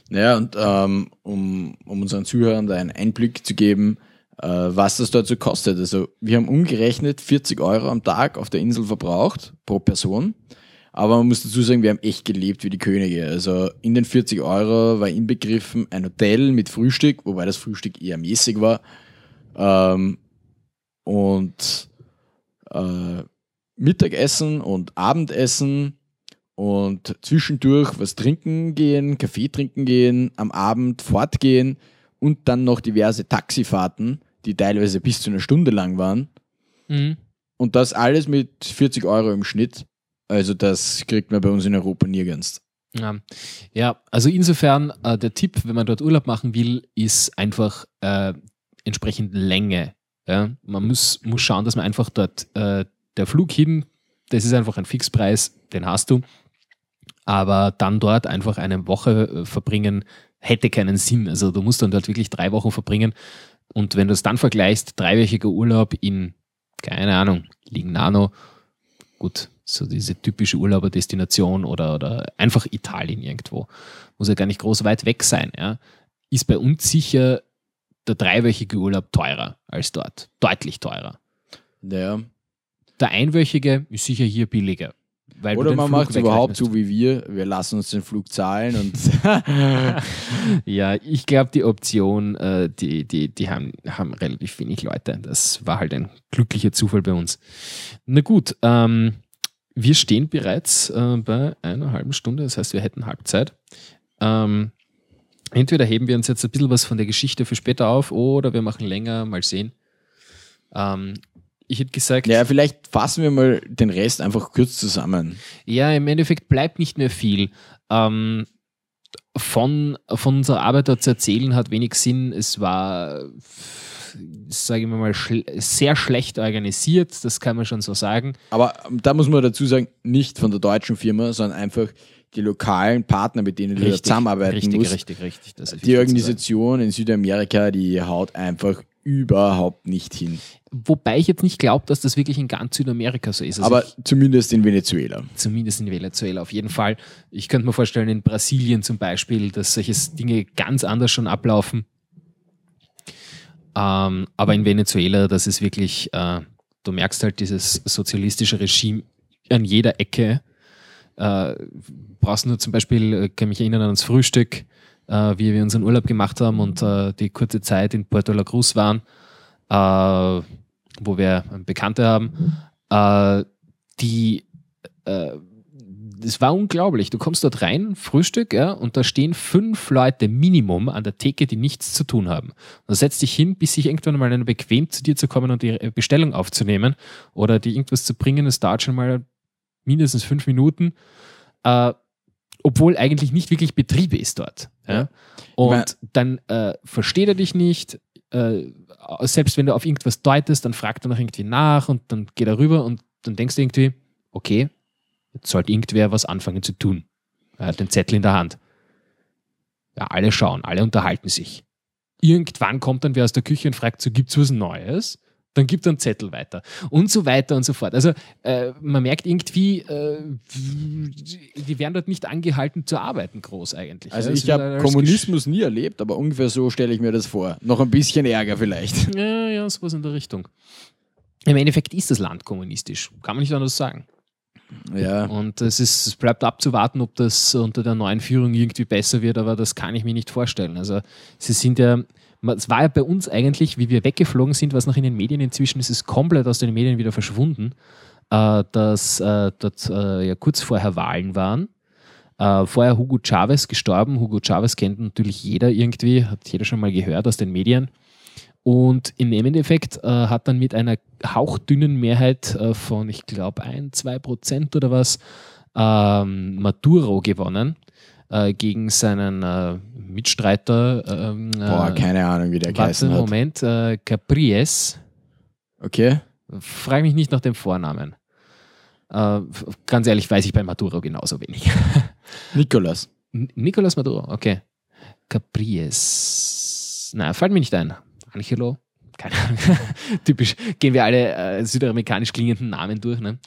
Naja, und ähm, um, um unseren Zuhörern da einen Einblick zu geben, äh, was das dort so kostet. Also wir haben umgerechnet 40 Euro am Tag auf der Insel verbraucht pro Person. Aber man muss dazu sagen, wir haben echt gelebt wie die Könige. Also in den 40 Euro war inbegriffen ein Hotel mit Frühstück, wobei das Frühstück eher mäßig war. Ähm, und äh, Mittagessen und Abendessen und zwischendurch was trinken gehen, Kaffee trinken gehen, am Abend fortgehen und dann noch diverse Taxifahrten, die teilweise bis zu einer Stunde lang waren. Und das alles mit 40 Euro im Schnitt. Also das kriegt man bei uns in Europa nirgends. Ja, ja also insofern äh, der Tipp, wenn man dort Urlaub machen will, ist einfach äh, entsprechend Länge. Ja? Man muss, muss schauen, dass man einfach dort äh, der Flug hin, das ist einfach ein Fixpreis, den hast du. Aber dann dort einfach eine Woche äh, verbringen, hätte keinen Sinn. Also du musst dann dort wirklich drei Wochen verbringen. Und wenn du es dann vergleichst, dreiwöchiger Urlaub in keine Ahnung, Lignano, gut, so diese typische Urlauberdestination oder, oder einfach Italien irgendwo. Muss ja gar nicht groß weit weg sein, ja. Ist bei uns sicher der dreiwöchige Urlaub teurer als dort. Deutlich teurer. Ja. Der einwöchige ist sicher hier billiger. Oder man macht es überhaupt so wie wir. Wir lassen uns den Flug zahlen und Ja, ich glaube, die Option, äh, die, die, die haben, haben relativ wenig Leute. Das war halt ein glücklicher Zufall bei uns. Na gut, ähm, wir stehen bereits äh, bei einer halben Stunde, das heißt, wir hätten Halbzeit. Ähm, entweder heben wir uns jetzt ein bisschen was von der Geschichte für später auf oder wir machen länger, mal sehen. Ähm, ich hätte gesagt, ja, vielleicht fassen wir mal den Rest einfach kurz zusammen. Ja, im Endeffekt bleibt nicht mehr viel. Ähm, von, von unserer Arbeit dort zu erzählen hat wenig Sinn. Es war, sage ich mal, schl sehr schlecht organisiert, das kann man schon so sagen. Aber ähm, da muss man dazu sagen, nicht von der deutschen Firma, sondern einfach die lokalen Partner, mit denen du da zusammenarbeiten richtig, musst. richtig, richtig. Ist Die Organisation in Südamerika, die haut einfach überhaupt nicht hin. Wobei ich jetzt nicht glaube, dass das wirklich in ganz Südamerika so ist. Also Aber ich, zumindest in Venezuela. zumindest in Venezuela auf jeden Fall. Ich könnte mir vorstellen, in Brasilien zum Beispiel, dass solche Dinge ganz anders schon ablaufen. Ähm, aber in Venezuela, das ist wirklich, äh, du merkst halt dieses sozialistische Regime an jeder Ecke. Äh, brauchst nur zum Beispiel, äh, kann mich erinnern an das Frühstück, äh, wie wir unseren Urlaub gemacht haben und äh, die kurze Zeit in Puerto La Cruz waren, äh, wo wir Bekannte haben, äh, die äh, das war unglaublich. Du kommst dort rein, Frühstück, ja, und da stehen fünf Leute Minimum an der Theke, die nichts zu tun haben. Und dann setzt dich hin, bis sich irgendwann mal einer bequemt, zu dir zu kommen und die Bestellung aufzunehmen oder dir irgendwas zu bringen. Es dauert schon mal mindestens fünf Minuten, äh, obwohl eigentlich nicht wirklich Betrieb ist dort. Ja. Und mein- dann äh, versteht er dich nicht. Äh, selbst wenn du auf irgendwas deutest, dann fragt er noch irgendwie nach und dann geht er rüber und dann denkst du irgendwie, okay, jetzt sollte irgendwer was anfangen zu tun. Er hat den Zettel in der Hand. Ja, alle schauen, alle unterhalten sich. Irgendwann kommt dann wer aus der Küche und fragt so, gibt's was Neues? Dann gibt er einen Zettel weiter und so weiter und so fort. Also äh, man merkt irgendwie, äh, die werden dort nicht angehalten zu arbeiten groß eigentlich. Also es ich habe Kommunismus nie erlebt, aber ungefähr so stelle ich mir das vor. Noch ein bisschen Ärger vielleicht. Ja, ja, sowas in der Richtung. Im Endeffekt ist das Land kommunistisch, kann man nicht anders sagen. Ja. Und es, ist, es bleibt abzuwarten, ob das unter der neuen Führung irgendwie besser wird, aber das kann ich mir nicht vorstellen. Also sie sind ja, es war ja bei uns eigentlich, wie wir weggeflogen sind, was noch in den Medien inzwischen ist, ist komplett aus den Medien wieder verschwunden, äh, dass äh, dort äh, ja kurz vorher Wahlen waren. Vorher Hugo Chavez gestorben. Hugo Chavez kennt natürlich jeder irgendwie, hat jeder schon mal gehört aus den Medien. Und im Endeffekt hat dann mit einer hauchdünnen Mehrheit von, ich glaube, ein, zwei Prozent oder was, ähm, Maduro gewonnen äh, gegen seinen äh, Mitstreiter. Ähm, Boah, äh, keine Ahnung, wie der Warte, geheißen hat. Moment, äh, Capriles. Okay. Frag mich nicht nach dem Vornamen. Äh, ganz ehrlich, weiß ich bei Maduro genauso wenig. Nikolas. N- Nicolas Maduro, okay. Capries. Na, fällt mir nicht ein. Angelo? Keine Ahnung. Typisch. Gehen wir alle äh, südamerikanisch klingenden Namen durch. Ne?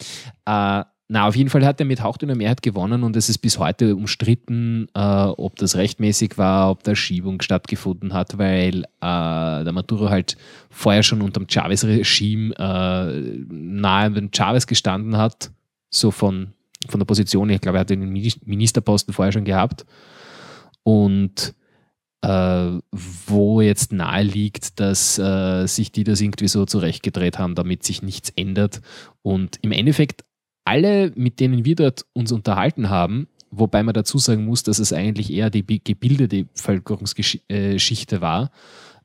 Äh, na, auf jeden Fall hat er mit hauchdünner Mehrheit gewonnen und es ist bis heute umstritten, äh, ob das rechtmäßig war, ob da Schiebung stattgefunden hat, weil äh, der Maduro halt vorher schon unter dem Chavez-Regime äh, nahe dem Chavez gestanden hat, so von, von der Position. Ich glaube, er hat den Mini- Ministerposten vorher schon gehabt und äh, wo jetzt nahe liegt, dass äh, sich die das irgendwie so zurechtgedreht haben, damit sich nichts ändert. Und im Endeffekt alle, mit denen wir dort uns unterhalten haben, wobei man dazu sagen muss, dass es eigentlich eher die bi- gebildete Bevölkerungsgeschichte war,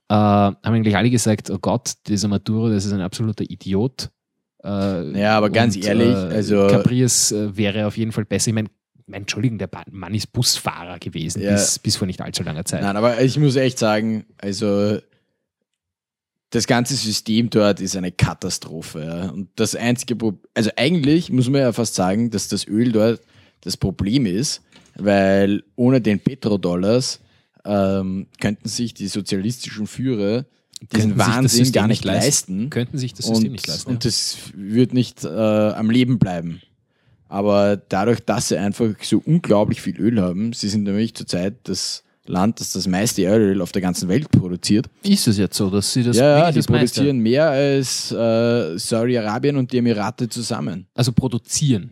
äh, haben eigentlich alle gesagt, oh Gott, dieser Maduro, das ist ein absoluter Idiot. Äh, Ja, aber ganz ehrlich, also- Capriles äh, wäre auf jeden Fall besser. Ich meine, mein, Entschuldigung, der Mann ist Busfahrer gewesen Ja. bis, bis vor nicht allzu langer Zeit. Nein, aber ich muss echt sagen, also das ganze System dort ist eine Katastrophe. Ja. Und das einzige Problem, also eigentlich muss man ja fast sagen, dass das Öl dort das Problem ist, weil ohne den Petrodollars ähm, könnten sich die sozialistischen Führer diesen Wahnsinn gar nicht leisten. leisten. Könnten sich das System und, nicht leisten. und das wird nicht äh, am Leben bleiben. Aber dadurch, dass sie einfach so unglaublich viel Öl haben, sie sind nämlich zurzeit das Land, das das meiste Erdöl auf der ganzen Welt produziert. Ist es jetzt so, dass sie das ja, ja, die das meiste- produzieren mehr als äh, Saudi-Arabien und die Emirate zusammen. Also produzieren.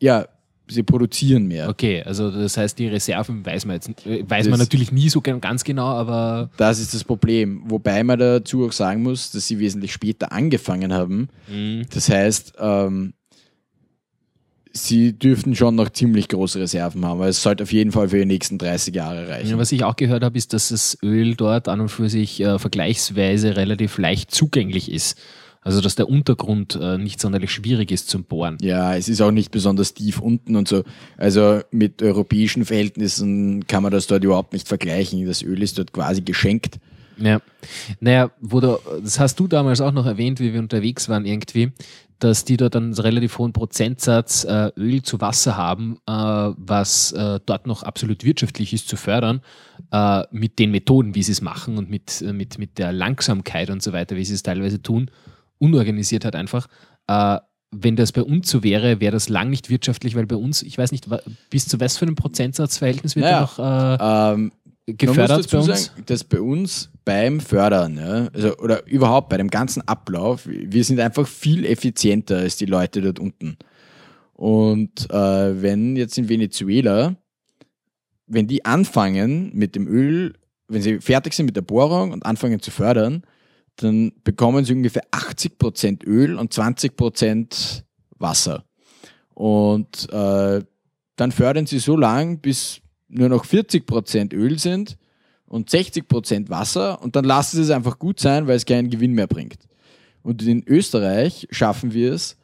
Ja, sie produzieren mehr. Okay, also das heißt, die Reserven weiß man jetzt äh, weiß Das- man natürlich nie so ganz genau, aber Das ist das Problem. Wobei man dazu auch sagen muss, dass sie wesentlich später angefangen haben. Das heißt, ähm, sie dürften schon noch ziemlich große Reserven haben. Aber es sollte auf jeden Fall für die nächsten 30 Jahre reichen. Ja, was ich auch gehört habe, ist, dass das Öl dort an und für sich äh, vergleichsweise relativ leicht zugänglich ist. Also dass der Untergrund äh, nicht sonderlich schwierig ist zum Bohren. Ja, es ist auch nicht besonders tief unten und so. Also mit europäischen Verhältnissen kann man das dort überhaupt nicht vergleichen. Das Öl ist dort quasi geschenkt. Ja. Naja, wo du, das hast du damals auch noch erwähnt, wie wir unterwegs waren irgendwie, dass die dort einen relativ hohen Prozentsatz äh, Öl zu Wasser haben, äh, was äh, dort noch absolut wirtschaftlich ist zu fördern, äh, mit den Methoden, wie sie es machen und mit, äh, mit, mit der Langsamkeit und so weiter, wie sie es teilweise tun, unorganisiert halt einfach. Äh, wenn das bei uns so wäre, wäre das lang nicht wirtschaftlich, weil bei uns, ich weiß nicht, bis zu was für einem Prozentsatzverhältnis wird Naja, da noch äh, Ähm, gefördert bei uns? sagen, dass bei uns beim Fördern, ja, also, oder überhaupt bei dem ganzen Ablauf, wir sind einfach viel effizienter als die Leute dort unten. Und äh, wenn jetzt in Venezuela, wenn die anfangen mit dem Öl, wenn sie fertig sind mit der Bohrung und anfangen zu fördern, dann bekommen sie ungefähr 80% Öl und 20% Wasser. Und äh, dann fördern sie so lang, bis nur noch 40% Öl sind und 60% Wasser und dann lassen sie es einfach gut sein, weil es keinen Gewinn mehr bringt. Und in Österreich schaffen wir es,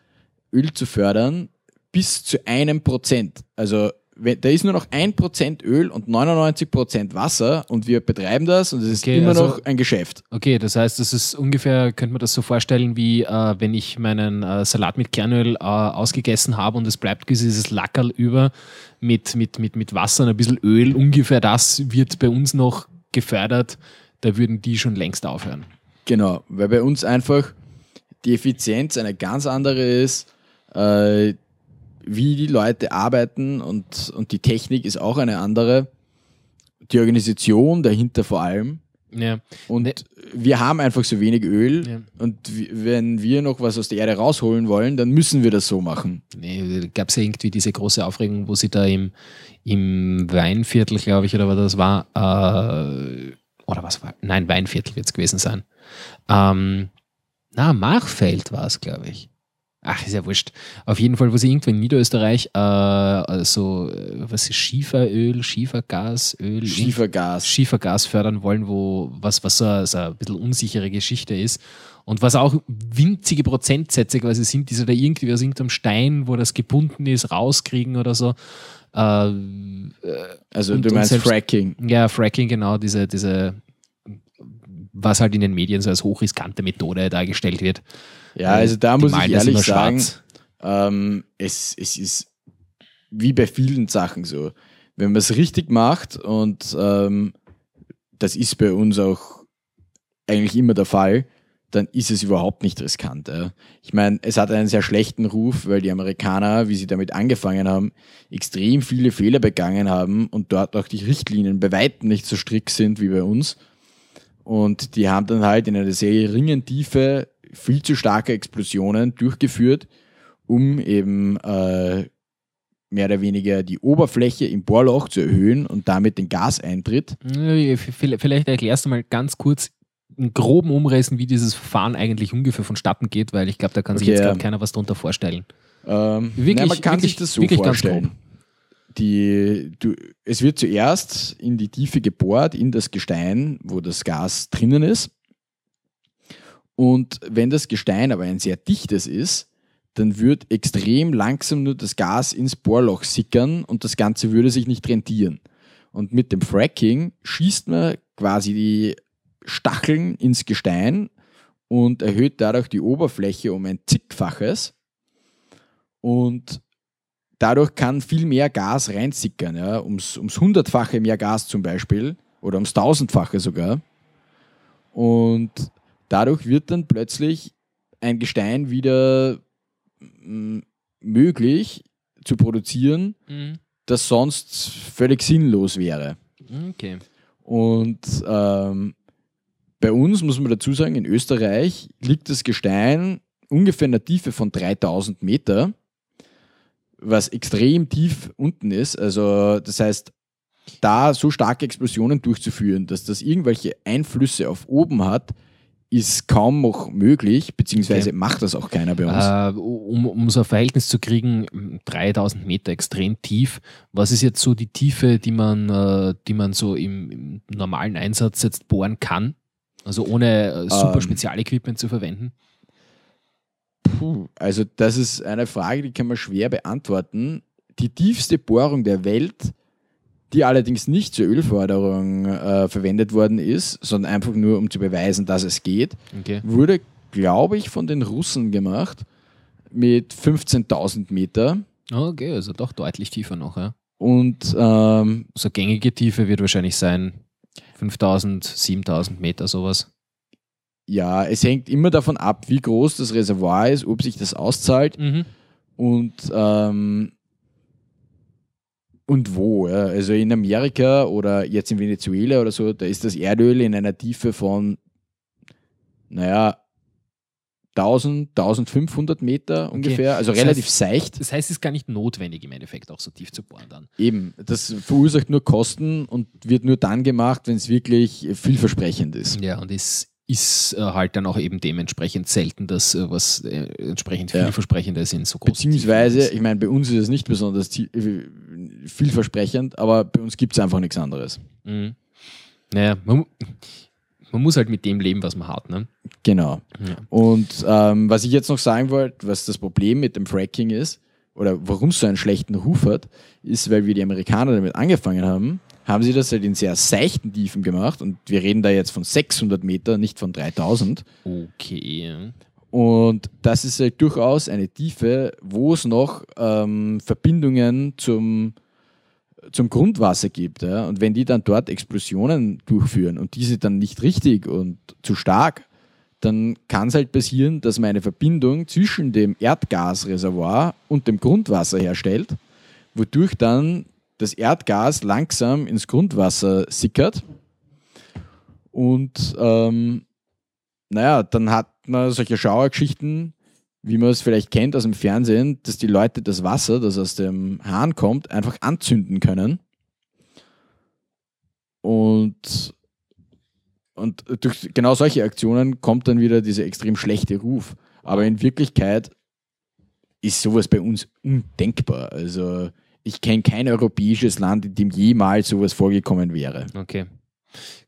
Öl zu fördern bis zu einem Prozent. Also da ist nur noch ein Prozent Öl und 99 Prozent Wasser und wir betreiben das und es ist Okay, immer also- noch ein Geschäft. Okay, das heißt, das ist ungefähr, könnte man das so vorstellen, wie äh, wenn ich meinen äh, Salat mit Kernöl äh, ausgegessen habe und es bleibt dieses Lackerl über mit, mit, mit, mit Wasser und ein bisschen Öl. Ungefähr das wird bei uns noch gefördert. Da würden die schon längst aufhören. Genau, weil bei uns einfach die Effizienz eine ganz andere ist, äh, wie die Leute arbeiten und, und die Technik ist auch eine andere. Die Organisation dahinter vor allem. Ja. Und Ne- wir haben einfach so wenig Öl. Ja. Und wenn wir noch was aus der Erde rausholen wollen, dann müssen wir das so machen. Nee, gab es ja irgendwie diese große Aufregung, wo sie da im, im Weinviertel, glaube ich, oder was das war, äh, oder was war, nein, Weinviertel wird es gewesen sein. Ähm, na, Machfeld war es, glaube ich. Ach, ist ja wurscht. Auf jeden Fall, wo sie irgendwo in Niederösterreich äh, also, äh, was ist Schieferöl, Schiefergas, Öl, Schiefergas. Schiefergas fördern wollen, wo was, was so, eine- so ein bisschen unsichere Geschichte ist. Und was auch winzige Prozentsätze quasi sind, die sie da irgendwie aus irgendeinem Stein, wo das gebunden ist, rauskriegen oder so. Äh, Also Und- du meinst selbst- Fracking. ja, Fracking, genau, diese, diese, was halt in den Medien so als hochriskante Methode dargestellt wird. Ja, also da muss ich ehrlich sagen, ähm, es, es ist wie bei vielen Sachen so. Wenn man es richtig macht und ähm, das ist bei uns auch eigentlich immer der Fall, dann ist es überhaupt nicht riskant. Ja. Ich meine, es hat einen sehr schlechten Ruf, weil die Amerikaner, wie sie damit angefangen haben, extrem viele Fehler begangen haben und dort auch die Richtlinien bei weitem nicht so strikt sind wie bei uns. Und die haben dann halt in einer sehr geringen Tiefe viel zu starke Explosionen durchgeführt, um eben äh, mehr oder weniger die Oberfläche im Bohrloch zu erhöhen und damit den Gaseintritt. V- Vielleicht erklärst du mal ganz kurz einen groben Umrissen, wie dieses Verfahren eigentlich ungefähr vonstatten geht, weil ich glaube, da kann sich Okay, jetzt ja. gerade keiner was darunter vorstellen. Ähm, Wirklich- nein, man kann wirklich- sich das so vorstellen. Die, du, es wird zuerst in die Tiefe gebohrt, in das Gestein, wo das Gas drinnen ist. Und wenn das Gestein aber ein sehr dichtes ist, dann wird extrem langsam nur das Gas ins Bohrloch sickern und das Ganze würde sich nicht rentieren. Und mit dem Fracking schießt man quasi die Stacheln ins Gestein und erhöht dadurch die Oberfläche um ein zigfaches. Und dadurch kann viel mehr Gas reinsickern, ja, ums, ums hundertfache mehr Gas zum Beispiel oder ums tausendfache sogar. Und dadurch wird dann plötzlich ein Gestein wieder mm, möglich zu produzieren, Mhm. das sonst völlig sinnlos wäre. Okay. Und ähm, bei uns muss man dazu sagen, in Österreich liegt das Gestein ungefähr in der Tiefe von 3000 Meter, was extrem tief unten ist. Also das heißt, da so starke Explosionen durchzuführen, dass das irgendwelche Einflüsse auf oben hat, ist kaum noch möglich, beziehungsweise Okay. macht das auch keiner bei uns. Äh, um, um so ein Verhältnis zu kriegen, 3000 Meter extrem tief. Was ist jetzt so die Tiefe, die man, äh, die man so im, im normalen Einsatz jetzt bohren kann? Also ohne äh, super Ähm. Spezialequipment zu verwenden? Puh, also das ist eine Frage, die kann man schwer beantworten. Die tiefste Bohrung der Welt, die allerdings nicht zur Ölförderung äh, verwendet worden ist, sondern einfach nur um zu beweisen, dass es geht, Okay. wurde, glaube ich, von den Russen gemacht mit 15.000 Meter. Okay, also doch deutlich tiefer noch. Ja. Und ähm, So gängige Tiefe wird wahrscheinlich sein 5000, 7000 Meter, sowas. ja, es hängt immer davon ab, wie groß das Reservoir ist, ob sich das auszahlt Mhm. und, ähm, und wo. Ja. Also in Amerika oder jetzt in Venezuela oder so, da ist das Erdöl in einer Tiefe von, naja, 1000, 1500 Meter ungefähr, also Das relativ heißt- seicht. Das heißt, es ist gar nicht notwendig, im Endeffekt auch so tief zu bohren dann. Eben, das verursacht nur Kosten und wird nur dann gemacht, wenn es wirklich vielversprechend ist. Ja, und es ist äh, halt dann auch eben dementsprechend selten, dass äh, was äh, entsprechend Ja. vielversprechendes in so großen Beziehungsweise, ich meine, bei uns ist es nicht besonders vielversprechend, aber bei uns gibt es einfach nichts anderes. Mhm. Naja, man, man muss halt mit dem leben, was man hat. Ne? Genau. Ja. Und ähm, was ich jetzt noch sagen wollte, was das Problem mit dem Fracking ist, oder warum es so einen schlechten Ruf hat, ist, weil wir die Amerikaner damit angefangen haben, haben sie das halt in sehr seichten Tiefen gemacht und wir reden da jetzt von 600 Meter, nicht von 3000. Okay. Und das ist halt durchaus eine Tiefe, wo es noch ähm, Verbindungen zum, zum Grundwasser gibt. Ja? Und wenn die dann dort Explosionen durchführen und diese dann nicht richtig und zu stark, dann kann es halt passieren, dass man eine Verbindung zwischen dem Erdgasreservoir und dem Grundwasser herstellt, wodurch dann das Erdgas langsam ins Grundwasser sickert. Und ähm, naja, dann hat man solche Schauergeschichten, wie man es vielleicht kennt aus dem Fernsehen, dass die Leute das Wasser, das aus dem Hahn kommt, einfach anzünden können. Und, und durch genau solche Aktionen kommt dann wieder dieser extrem schlechte Ruf. Aber in Wirklichkeit ist sowas bei uns undenkbar. Also ich kenne kein europäisches Land, in dem jemals sowas vorgekommen wäre. Okay.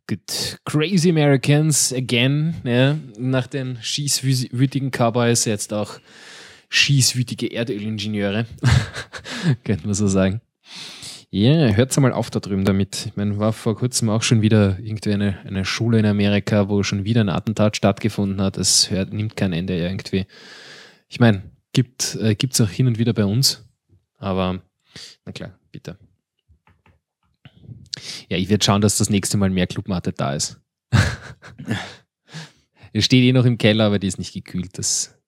Good. Crazy Americans again. Ja. Nach den schießwütigen Cowboys jetzt auch schießwütige Erdölingenieure. Könnte man so sagen. Ja, hört's mal auf da drüben damit. Ich meine, war vor kurzem auch schon wieder irgendwie eine, eine Schule in Amerika, wo schon wieder ein Attentat stattgefunden hat. Es hört, nimmt kein Ende irgendwie. Ich meine, gibt äh, gibt's auch hin und wieder bei uns, aber na klar, bitte. Ja, ich werde schauen, dass das nächste Mal mehr Clubmatte da ist. Es steht eh noch im Keller, aber die ist nicht gekühlt. Das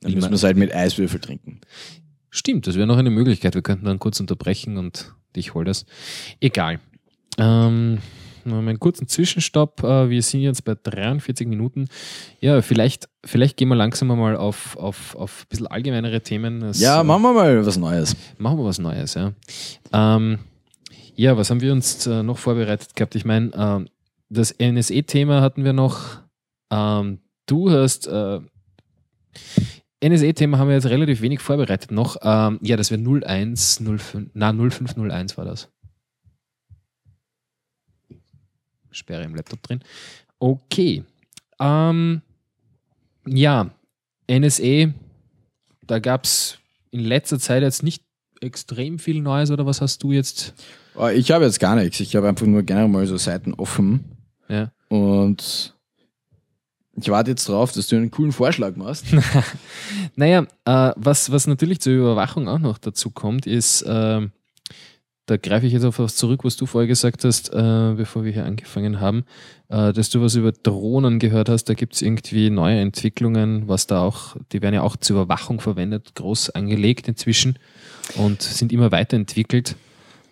Dann müssen wir es halt mit Eiswürfel trinken. stimmt, das wäre noch eine Möglichkeit. Wir könnten dann kurz unterbrechen und ich hol das. Egal. Ähm, mal einen kurzen Zwischenstopp. Äh, Wir sind jetzt bei 43 Minuten. Ja, vielleicht, vielleicht gehen wir langsam mal auf, auf, auf ein bisschen allgemeinere Themen. Das, Ja, äh, machen wir mal was Neues. Machen wir was Neues, ja. Ähm, ja, was haben wir uns äh, noch vorbereitet gehabt? Ich meine, ähm, das NSE-Thema hatten wir noch. Ähm, du hast äh, NSE-Thema haben wir jetzt relativ wenig vorbereitet noch. Ähm, ja, das wäre 0105, na 0501 war das. Sperre im Laptop drin. Okay. Ähm, ja, NSE, da gab es in letzter Zeit jetzt nicht extrem viel Neues oder was hast du jetzt? Oh, Ich habe jetzt gar nichts. Ich habe einfach nur gerne mal so Seiten offen. Ja. Und ich warte jetzt drauf, dass du einen coolen Vorschlag machst. Naja, äh, was, was natürlich zur Überwachung auch noch dazu kommt, ist, ähm, da greife ich jetzt auf was zurück, was du vorher gesagt hast, äh, bevor wir hier angefangen haben, äh, dass du was über Drohnen gehört hast. Da gibt es irgendwie neue Entwicklungen, was da auch, die werden ja auch zur Überwachung verwendet, groß angelegt inzwischen und sind immer weiterentwickelt.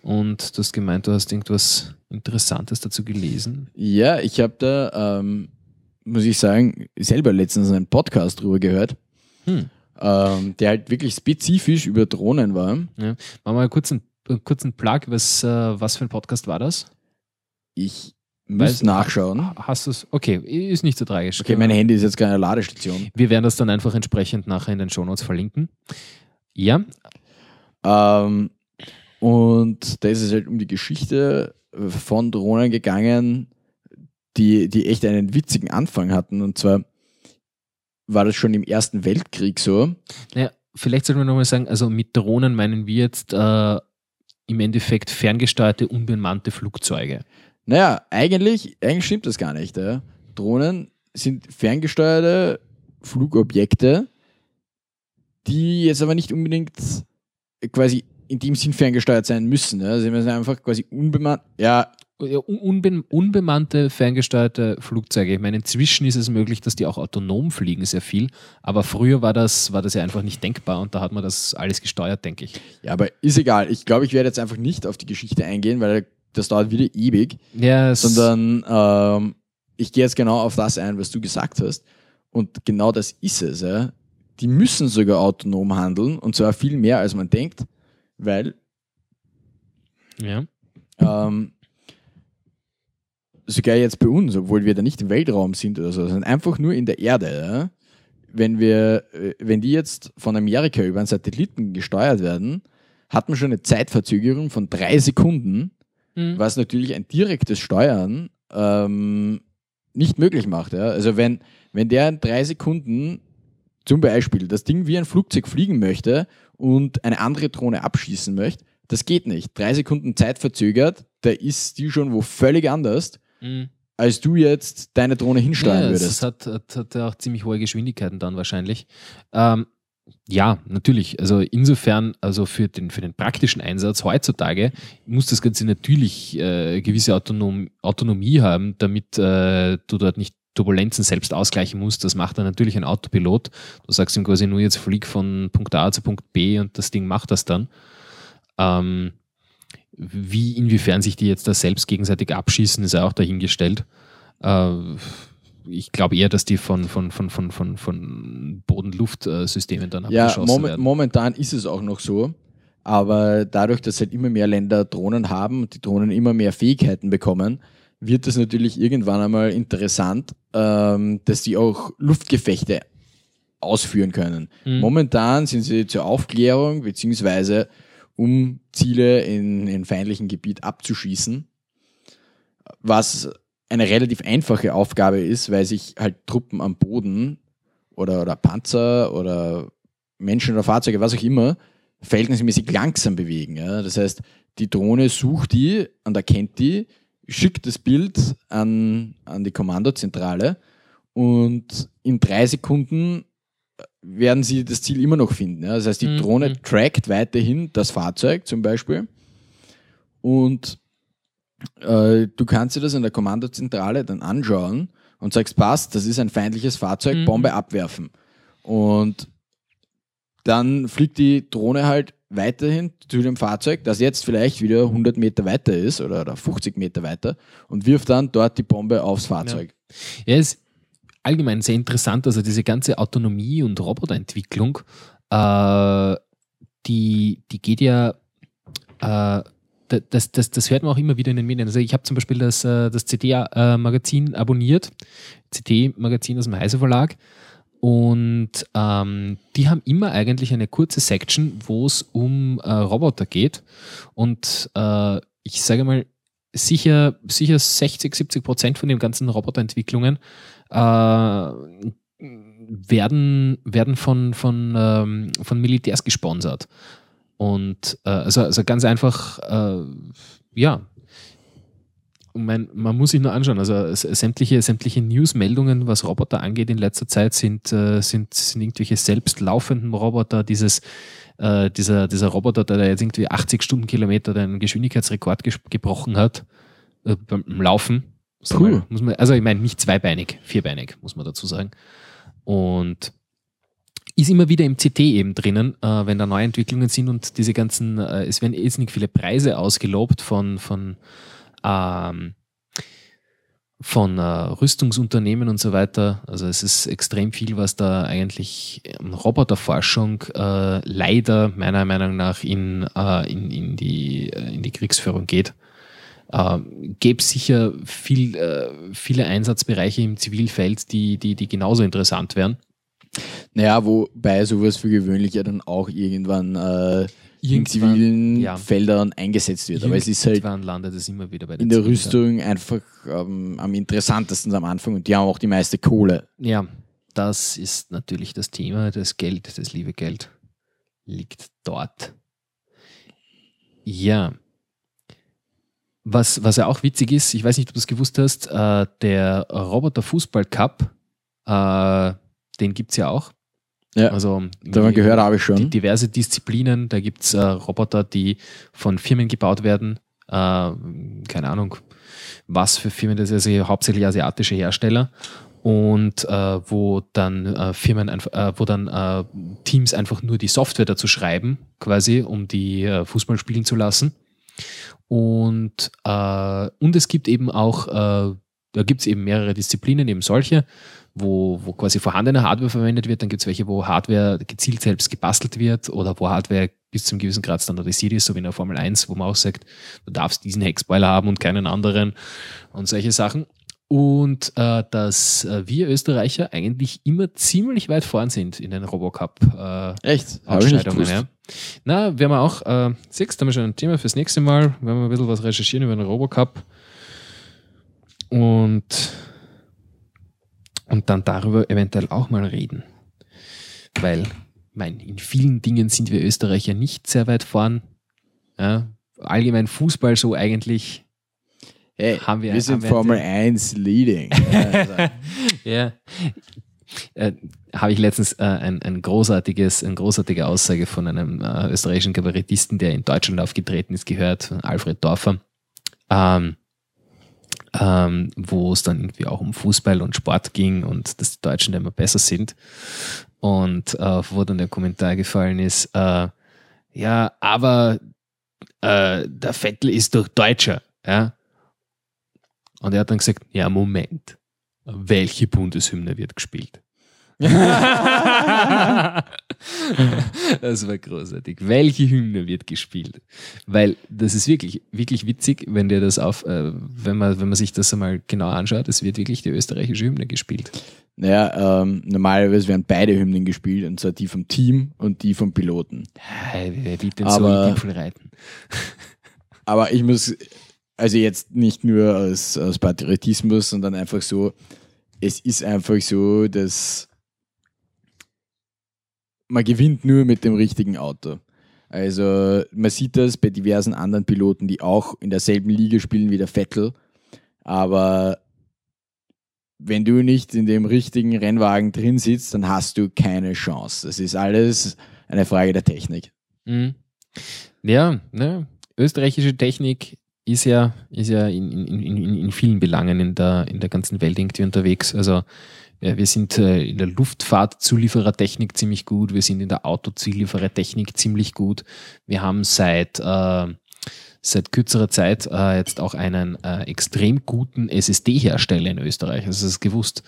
Und du hast gemeint, du hast irgendwas Interessantes dazu gelesen. Ja, ich habe da, ähm, muss ich sagen, selber letztens einen Podcast drüber gehört. Hm. Ähm, der halt wirklich spezifisch über Drohnen war. Ja. Machen wir mal kurz einen, kurzen Plug. Was, äh, was für ein Podcast war das? Ich muss nachschauen. Hast du es? Okay, ist nicht so tragisch. Okay, mein Handy ist jetzt keine Ladestation. Wir werden das dann einfach entsprechend nachher in den Shownotes verlinken. Ja. Ähm, und da ist es halt um die Geschichte von Drohnen gegangen, die, die echt einen witzigen Anfang hatten. Und zwar war das schon im Ersten Weltkrieg so. Naja, vielleicht sollten wir nochmal sagen, also mit Drohnen meinen wir jetzt äh, im Endeffekt ferngesteuerte, unbemannte Flugzeuge. Naja, eigentlich, eigentlich stimmt das gar nicht. Ja. Drohnen sind ferngesteuerte Flugobjekte, die jetzt aber nicht unbedingt quasi in dem Sinn ferngesteuert sein müssen. Ja. Sie müssen einfach quasi unbemannt, ja, Unbe unbemannte, ferngesteuerte Flugzeuge. Ich meine, inzwischen ist es möglich, dass die auch autonom fliegen, sehr viel. Aber früher war das, war das ja einfach nicht denkbar und da hat man das alles gesteuert, denke ich. Ja, aber ist egal. Ich glaube, ich werde jetzt einfach nicht auf die Geschichte eingehen, weil das dauert wieder ewig. Ja, sondern ähm, ich gehe jetzt genau auf das ein, was du gesagt hast. Und genau das ist es. Ja. Die müssen sogar autonom handeln und zwar viel mehr, als man denkt, weil ja. Ähm, sogar jetzt bei uns, obwohl wir da nicht im Weltraum sind oder so, sondern einfach nur in der Erde. Wenn wir, äh, wenn die jetzt von Amerika über einen Satelliten gesteuert werden, hat man schon eine Zeitverzögerung von drei Sekunden, mhm. was natürlich ein direktes Steuern ähm, nicht möglich macht. Ja? Also wenn, wenn der in drei Sekunden zum Beispiel das Ding wie ein Flugzeug fliegen möchte und eine andere Drohne abschießen möchte, das geht nicht. Drei Sekunden Zeit verzögert, da ist die schon wo völlig anders mhm. als du jetzt deine Drohne hinsteuern ja, würdest. Das hat, hat, hat auch ziemlich hohe Geschwindigkeiten dann wahrscheinlich. Ähm, ja, natürlich. Also insofern, also für den, für den praktischen Einsatz heutzutage muss das Ganze natürlich äh, gewisse Autonom Autonomie haben, damit äh, du dort nicht Turbulenzen selbst ausgleichen musst. Das macht dann natürlich ein Autopilot. Du sagst ihm quasi nur jetzt flieg von Punkt A zu Punkt B und das Ding macht das dann. Ähm, wie, inwiefern sich die jetzt da selbst gegenseitig abschießen, ist ja auch dahingestellt. Äh, ich glaube eher, dass die von, von, von, von, von, von Boden-Luft-Systemen dann ja, abgeschossen moment, werden. Momentan ist es auch noch so. Aber dadurch, dass halt immer mehr Länder Drohnen haben und die Drohnen immer mehr Fähigkeiten bekommen, wird es natürlich irgendwann einmal interessant, ähm, dass die auch Luftgefechte ausführen können. Mhm. Momentan sind sie zur Aufklärung beziehungsweise um Ziele in, in feindlichen Gebiet abzuschießen, was eine relativ einfache Aufgabe ist, weil sich halt Truppen am Boden oder, oder Panzer oder Menschen oder Fahrzeuge, was auch immer, verhältnismäßig langsam bewegen. Ja? Das heißt, die Drohne sucht die und erkennt die, schickt das Bild an, an die Kommandozentrale und in drei Sekunden werden sie das Ziel immer noch finden. Ja? Das heißt, die mhm. Drohne mhm. trackt weiterhin das Fahrzeug zum Beispiel und äh, du kannst dir das in der Kommandozentrale dann anschauen und sagst, passt, das ist ein feindliches Fahrzeug, mhm. Bombe abwerfen. Und dann fliegt die Drohne halt weiterhin zu dem Fahrzeug, das jetzt vielleicht wieder 100 Meter weiter ist oder, oder 50 Meter weiter und wirft dann dort die Bombe aufs Fahrzeug. Ja, ja es allgemein sehr interessant, also diese ganze Autonomie und Roboterentwicklung, äh, die, die geht ja, äh, das, das, das hört man auch immer wieder in den Medien. Also ich habe zum Beispiel das, äh, das CD-Magazin abonniert, CD-Magazin aus dem Heise Verlag. Und ähm, die haben immer eigentlich eine kurze Section, wo es um äh, Roboter geht. Und äh, ich sage mal, sicher, sicher 60, 70 Prozent von den ganzen Roboterentwicklungen werden, werden von, von, ähm, von Militärs gesponsert. Und äh, also, also ganz einfach, äh, ja, man, man muss sich nur anschauen, also sämtliche, sämtliche Newsmeldungen, was Roboter angeht in letzter Zeit, sind, äh, sind, sind irgendwelche selbstlaufenden Roboter, dieses äh, dieser, dieser Roboter, der jetzt irgendwie 80 Stundenkilometer den Geschwindigkeitsrekord ges gebrochen hat äh, beim Laufen. Cool. Muss man, also ich meine nicht zweibeinig, vierbeinig, muss man dazu sagen. Und ist immer wieder im CT eben drinnen, äh, wenn da Neuentwicklungen sind und diese ganzen, äh, es werden jetzt nicht viele Preise ausgelobt von, von, ähm, von äh, Rüstungsunternehmen und so weiter. Also es ist extrem viel, was da eigentlich in Roboterforschung äh, leider meiner Meinung nach in, äh, in, in, die, äh, in die Kriegsführung geht. Äh, gäbe sicher viel, äh, viele Einsatzbereiche im Zivilfeld, die, die, die genauso interessant wären. Naja, wobei sowas für gewöhnlich ja dann auch irgendwann äh, in zivilen ja. Feldern eingesetzt wird. Aber es ist halt landet es immer wieder bei in der Rüstung einfach ähm, am interessantesten am Anfang und die haben auch die meiste Kohle. Ja, das ist natürlich das Thema. Das Geld, das liebe Geld liegt dort. Ja. Was, was ja auch witzig ist, ich weiß nicht, ob du es gewusst hast, äh, der Roboter Fußball Cup, äh, den gibt es ja auch. Ja, also, da man gehört habe ich schon. Diverse Disziplinen, da gibt es äh, Roboter, die von Firmen gebaut werden. Äh, keine Ahnung, was für Firmen, das ist also hauptsächlich asiatische Hersteller. Und äh, wo dann äh, Firmen, äh, wo dann äh, Teams einfach nur die Software dazu schreiben, quasi, um die Fußball spielen zu lassen. Und, und es gibt eben auch, da gibt es eben mehrere Disziplinen, eben solche wo, wo quasi vorhandene Hardware verwendet wird. Dann gibt es welche, wo Hardware gezielt selbst gebastelt wird oder wo Hardware bis zum gewissen Grad standardisiert ist, so wie in der Formel 1, wo man auch sagt, du darfst diesen Heckspoiler haben und keinen anderen und solche Sachen. Und äh, dass äh, wir Österreicher eigentlich immer ziemlich weit vorn sind in den Robocup äh, Echt? Ausscheidungen. Ja. Na, werden wir auch, äh, siehst, haben wir schon ein Thema fürs nächste Mal, werden wir ein bisschen was recherchieren über den Robocup. Und und dann darüber eventuell auch mal reden. Weil, mein, in vielen Dingen sind wir Österreicher nicht sehr weit vorn. Ja, allgemein Fußball so eigentlich. Hey, haben wir, wir sind wir Formel 1 leading. ja. ja. Äh, habe ich letztens äh, ein, ein großartiges, eine großartige Aussage von einem äh, österreichischen Kabarettisten, der in Deutschland aufgetreten ist, gehört, Alfred Dorfer. Ähm, ähm, wo es dann irgendwie auch um Fußball und Sport ging und dass die Deutschen da immer besser sind. Und äh, wo dann der Kommentar gefallen ist, äh, ja, aber äh, der Vettel ist doch Deutscher, ja. Und er hat dann gesagt, ja, Moment, welche Bundeshymne wird gespielt? das war großartig. Welche Hymne wird gespielt? Weil das ist wirklich, wirklich witzig, wenn der das auf, äh, wenn man, wenn man sich das einmal genau anschaut, es wird wirklich die österreichische Hymne gespielt. Naja, ähm, normalerweise werden beide Hymnen gespielt, und zwar die vom Team und die vom Piloten. Wer will denn aber, so reiten? aber ich muss, also jetzt nicht nur aus, aus Patriotismus, sondern einfach so, es ist einfach so, dass man gewinnt nur mit dem richtigen Auto. Also man sieht das bei diversen anderen Piloten, die auch in derselben Liga spielen wie der Vettel. Aber wenn du nicht in dem richtigen Rennwagen drin sitzt, dann hast du keine Chance. Das ist alles eine Frage der Technik. Mhm. Ja, ne? österreichische Technik ist ja, ist ja in, in, in, in vielen Belangen in der, in der ganzen Welt irgendwie unterwegs. Also ja, wir sind äh, in der Luftfahrtzulieferertechnik ziemlich gut, wir sind in der Autozulieferertechnik ziemlich gut. Wir haben seit, äh, seit kürzerer Zeit äh, jetzt auch einen äh, extrem guten SSD-Hersteller in Österreich. Das ist gewusst.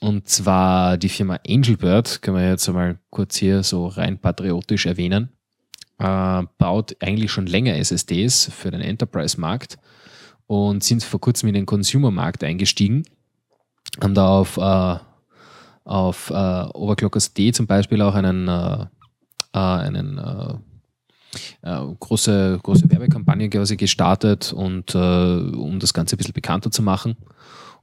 Und zwar die Firma Angelbird, können wir jetzt einmal kurz hier so rein patriotisch erwähnen, äh, baut eigentlich schon länger SSDs für den Enterprise-Markt und sind vor kurzem in den Consumer-Markt eingestiegen haben da auf, äh, auf äh, Overclockers D zum Beispiel auch einen, äh, äh einen äh, äh, große, große Werbekampagne quasi gestartet und um das Ganze ein bisschen bekannter zu machen.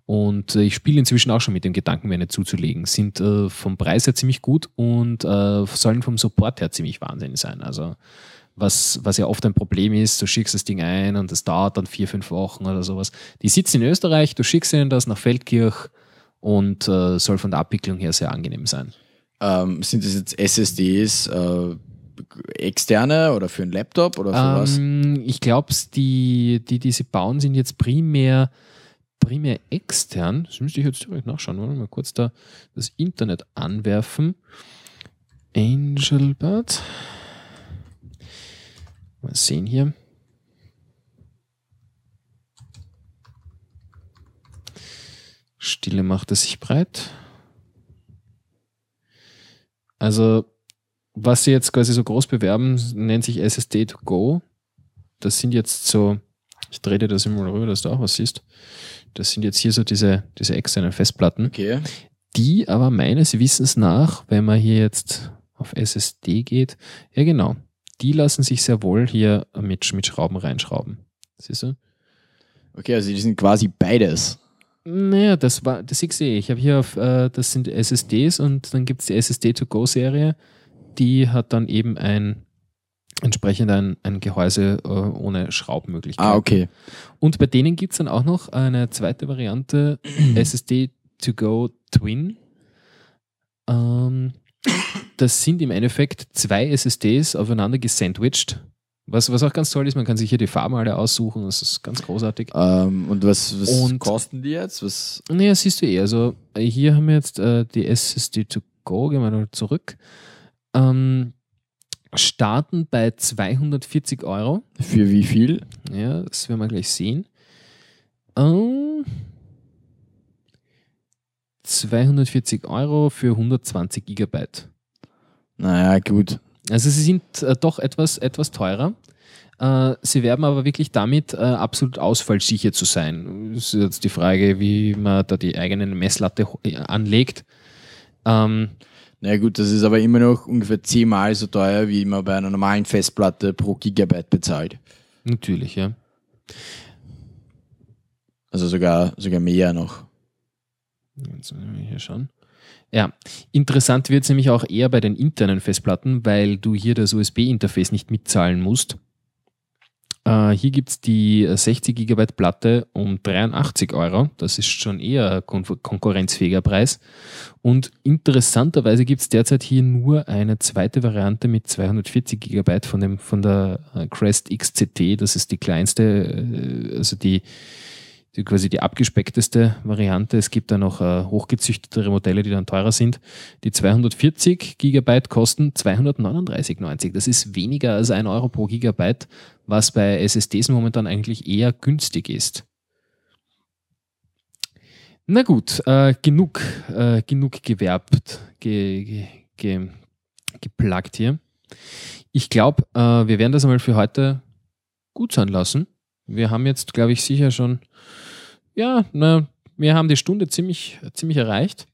Und äh, ich spiele inzwischen auch schon mit dem Gedanken, mir eine zuzulegen. Sind äh, vom Preis her ziemlich gut und äh, sollen vom Support her ziemlich Wahnsinn sein. Also was, was ja oft ein Problem ist, du schickst das Ding ein und es dauert dann vier, fünf Wochen oder sowas. Die sitzen in Österreich, du schickst ihnen das nach Feldkirch und äh, soll von der Abwicklung her sehr angenehm sein. Ähm, sind das jetzt SSDs, äh, externe oder für einen Laptop oder für was? Ähm, ich glaube, die, die, die sie bauen, sind jetzt primär, primär extern. Das müsste ich jetzt direkt nachschauen. Wollen wir mal kurz da das Internet anwerfen. Angelbird. Mal sehen hier. Stille macht es sich breit. Also, was sie jetzt quasi so groß bewerben, nennt sich SSD to go. Das sind jetzt so, ich drehe dir das immer rüber, dass du auch was siehst. Das sind jetzt hier so diese, diese externen Festplatten, Okay. die aber meines Wissens nach, wenn man hier jetzt auf SSD geht, ja genau, die lassen sich sehr wohl hier mit, mit Schrauben reinschrauben. Siehst du? Okay, also die sind quasi beides. Naja, das war, das ich sehe. Ich habe hier auf, äh, das sind SSDs und dann gibt es die SSD-to-go-Serie, die hat dann eben ein entsprechend ein, ein Gehäuse äh, ohne Schraubmöglichkeit. Ah, okay. Und bei denen gibt es dann auch noch eine zweite Variante, SSD-to-go Twin. Ähm, das sind im Endeffekt zwei SSDs aufeinander gesandwiched. Was, was auch ganz toll ist, man kann sich hier die Farben alle aussuchen, das ist ganz großartig. Ähm, und was, was Und- kosten die jetzt? Was? Naja, siehst du eh. Also äh, hier haben wir jetzt äh, die SSD to go, gehen wir noch zurück. Ähm, starten bei 240 Euro. Für wie viel? Ja, das werden wir gleich sehen. Ähm, 240 Euro für 120 Gigabyte. Naja, gut. Also sie sind äh, doch etwas, etwas teurer. Äh, sie werben aber wirklich damit, äh, absolut ausfallsicher zu sein. Das ist jetzt die Frage, wie man da die eigene Messlatte anlegt. Ähm, Na gut, das ist aber immer noch ungefähr zehnmal so teuer, wie man bei einer normalen Festplatte pro Gigabyte bezahlt. natürlich, ja. Also sogar, sogar mehr noch. Jetzt müssen wir hier schauen. Ja, interessant wird es nämlich auch eher bei den internen Festplatten, weil du hier das USB-Interface nicht mitzahlen musst. Äh, hier gibt es die 60 GB Platte um 83 Euro. Das ist schon eher ein kon konkurrenzfähiger Preis. Und interessanterweise gibt es derzeit hier nur eine zweite Variante mit 240 GB von, dem, von der äh, Crest XCT. Das ist die kleinste, äh, also die, die quasi die abgespeckteste Variante. Es gibt da noch äh, hochgezüchtetere Modelle, die dann teurer sind. Die 240 Gigabyte kosten 239,90. Das ist weniger als ein Euro pro Gigabyte, was bei SSDs momentan eigentlich eher günstig ist. Na gut, äh, genug, äh, genug gewerbt, ge, ge, ge, geplagt hier. Ich glaube, äh, wir werden das einmal für heute gut sein lassen. Wir haben jetzt, glaube ich, sicher schon, ja, na, wir haben die Stunde ziemlich, ziemlich erreicht.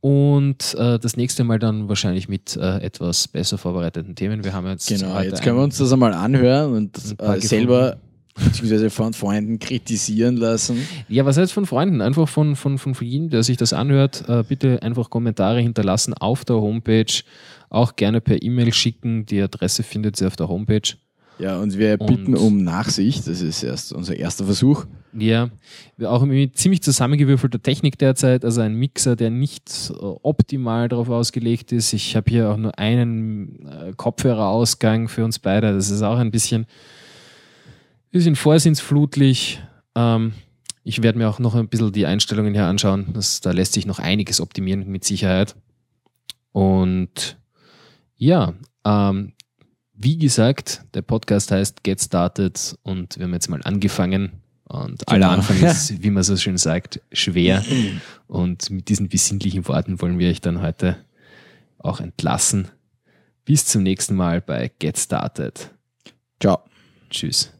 Und äh, das nächste Mal dann wahrscheinlich mit äh, etwas besser vorbereiteten Themen. Wir haben jetzt Genau, jetzt können wir uns das einmal anhören und äh, selber beziehungsweise von Freunden kritisieren lassen. Ja, was heißt von Freunden? Einfach von, von, von jedem, der sich das anhört, äh, bitte einfach Kommentare hinterlassen auf der Homepage. Auch gerne per E-Mail schicken. Die Adresse findet ihr auf der Homepage. Ja, und wir Und- bitten um Nachsicht. Das ist erst unser erster Versuch. Ja, wir auch mit ziemlich zusammengewürfelter Technik derzeit, also ein Mixer, der nicht optimal darauf ausgelegt ist. Ich habe hier auch nur einen äh, Kopfhörerausgang für uns beide. Das ist auch ein bisschen, bisschen vorsinnsflutlich. Ähm, ich werde mir auch noch ein bisschen die Einstellungen hier anschauen. Das, da lässt sich noch einiges optimieren mit Sicherheit. Und ja, ähm, wie gesagt, der Podcast heißt Get Started und wir haben jetzt mal angefangen. Und aller Genau. Anfang ist, wie man so schön sagt, schwer. Und mit diesen besinnlichen Worten wollen wir euch dann heute auch entlassen. Bis zum nächsten Mal bei Get Started. Ciao. Tschüss.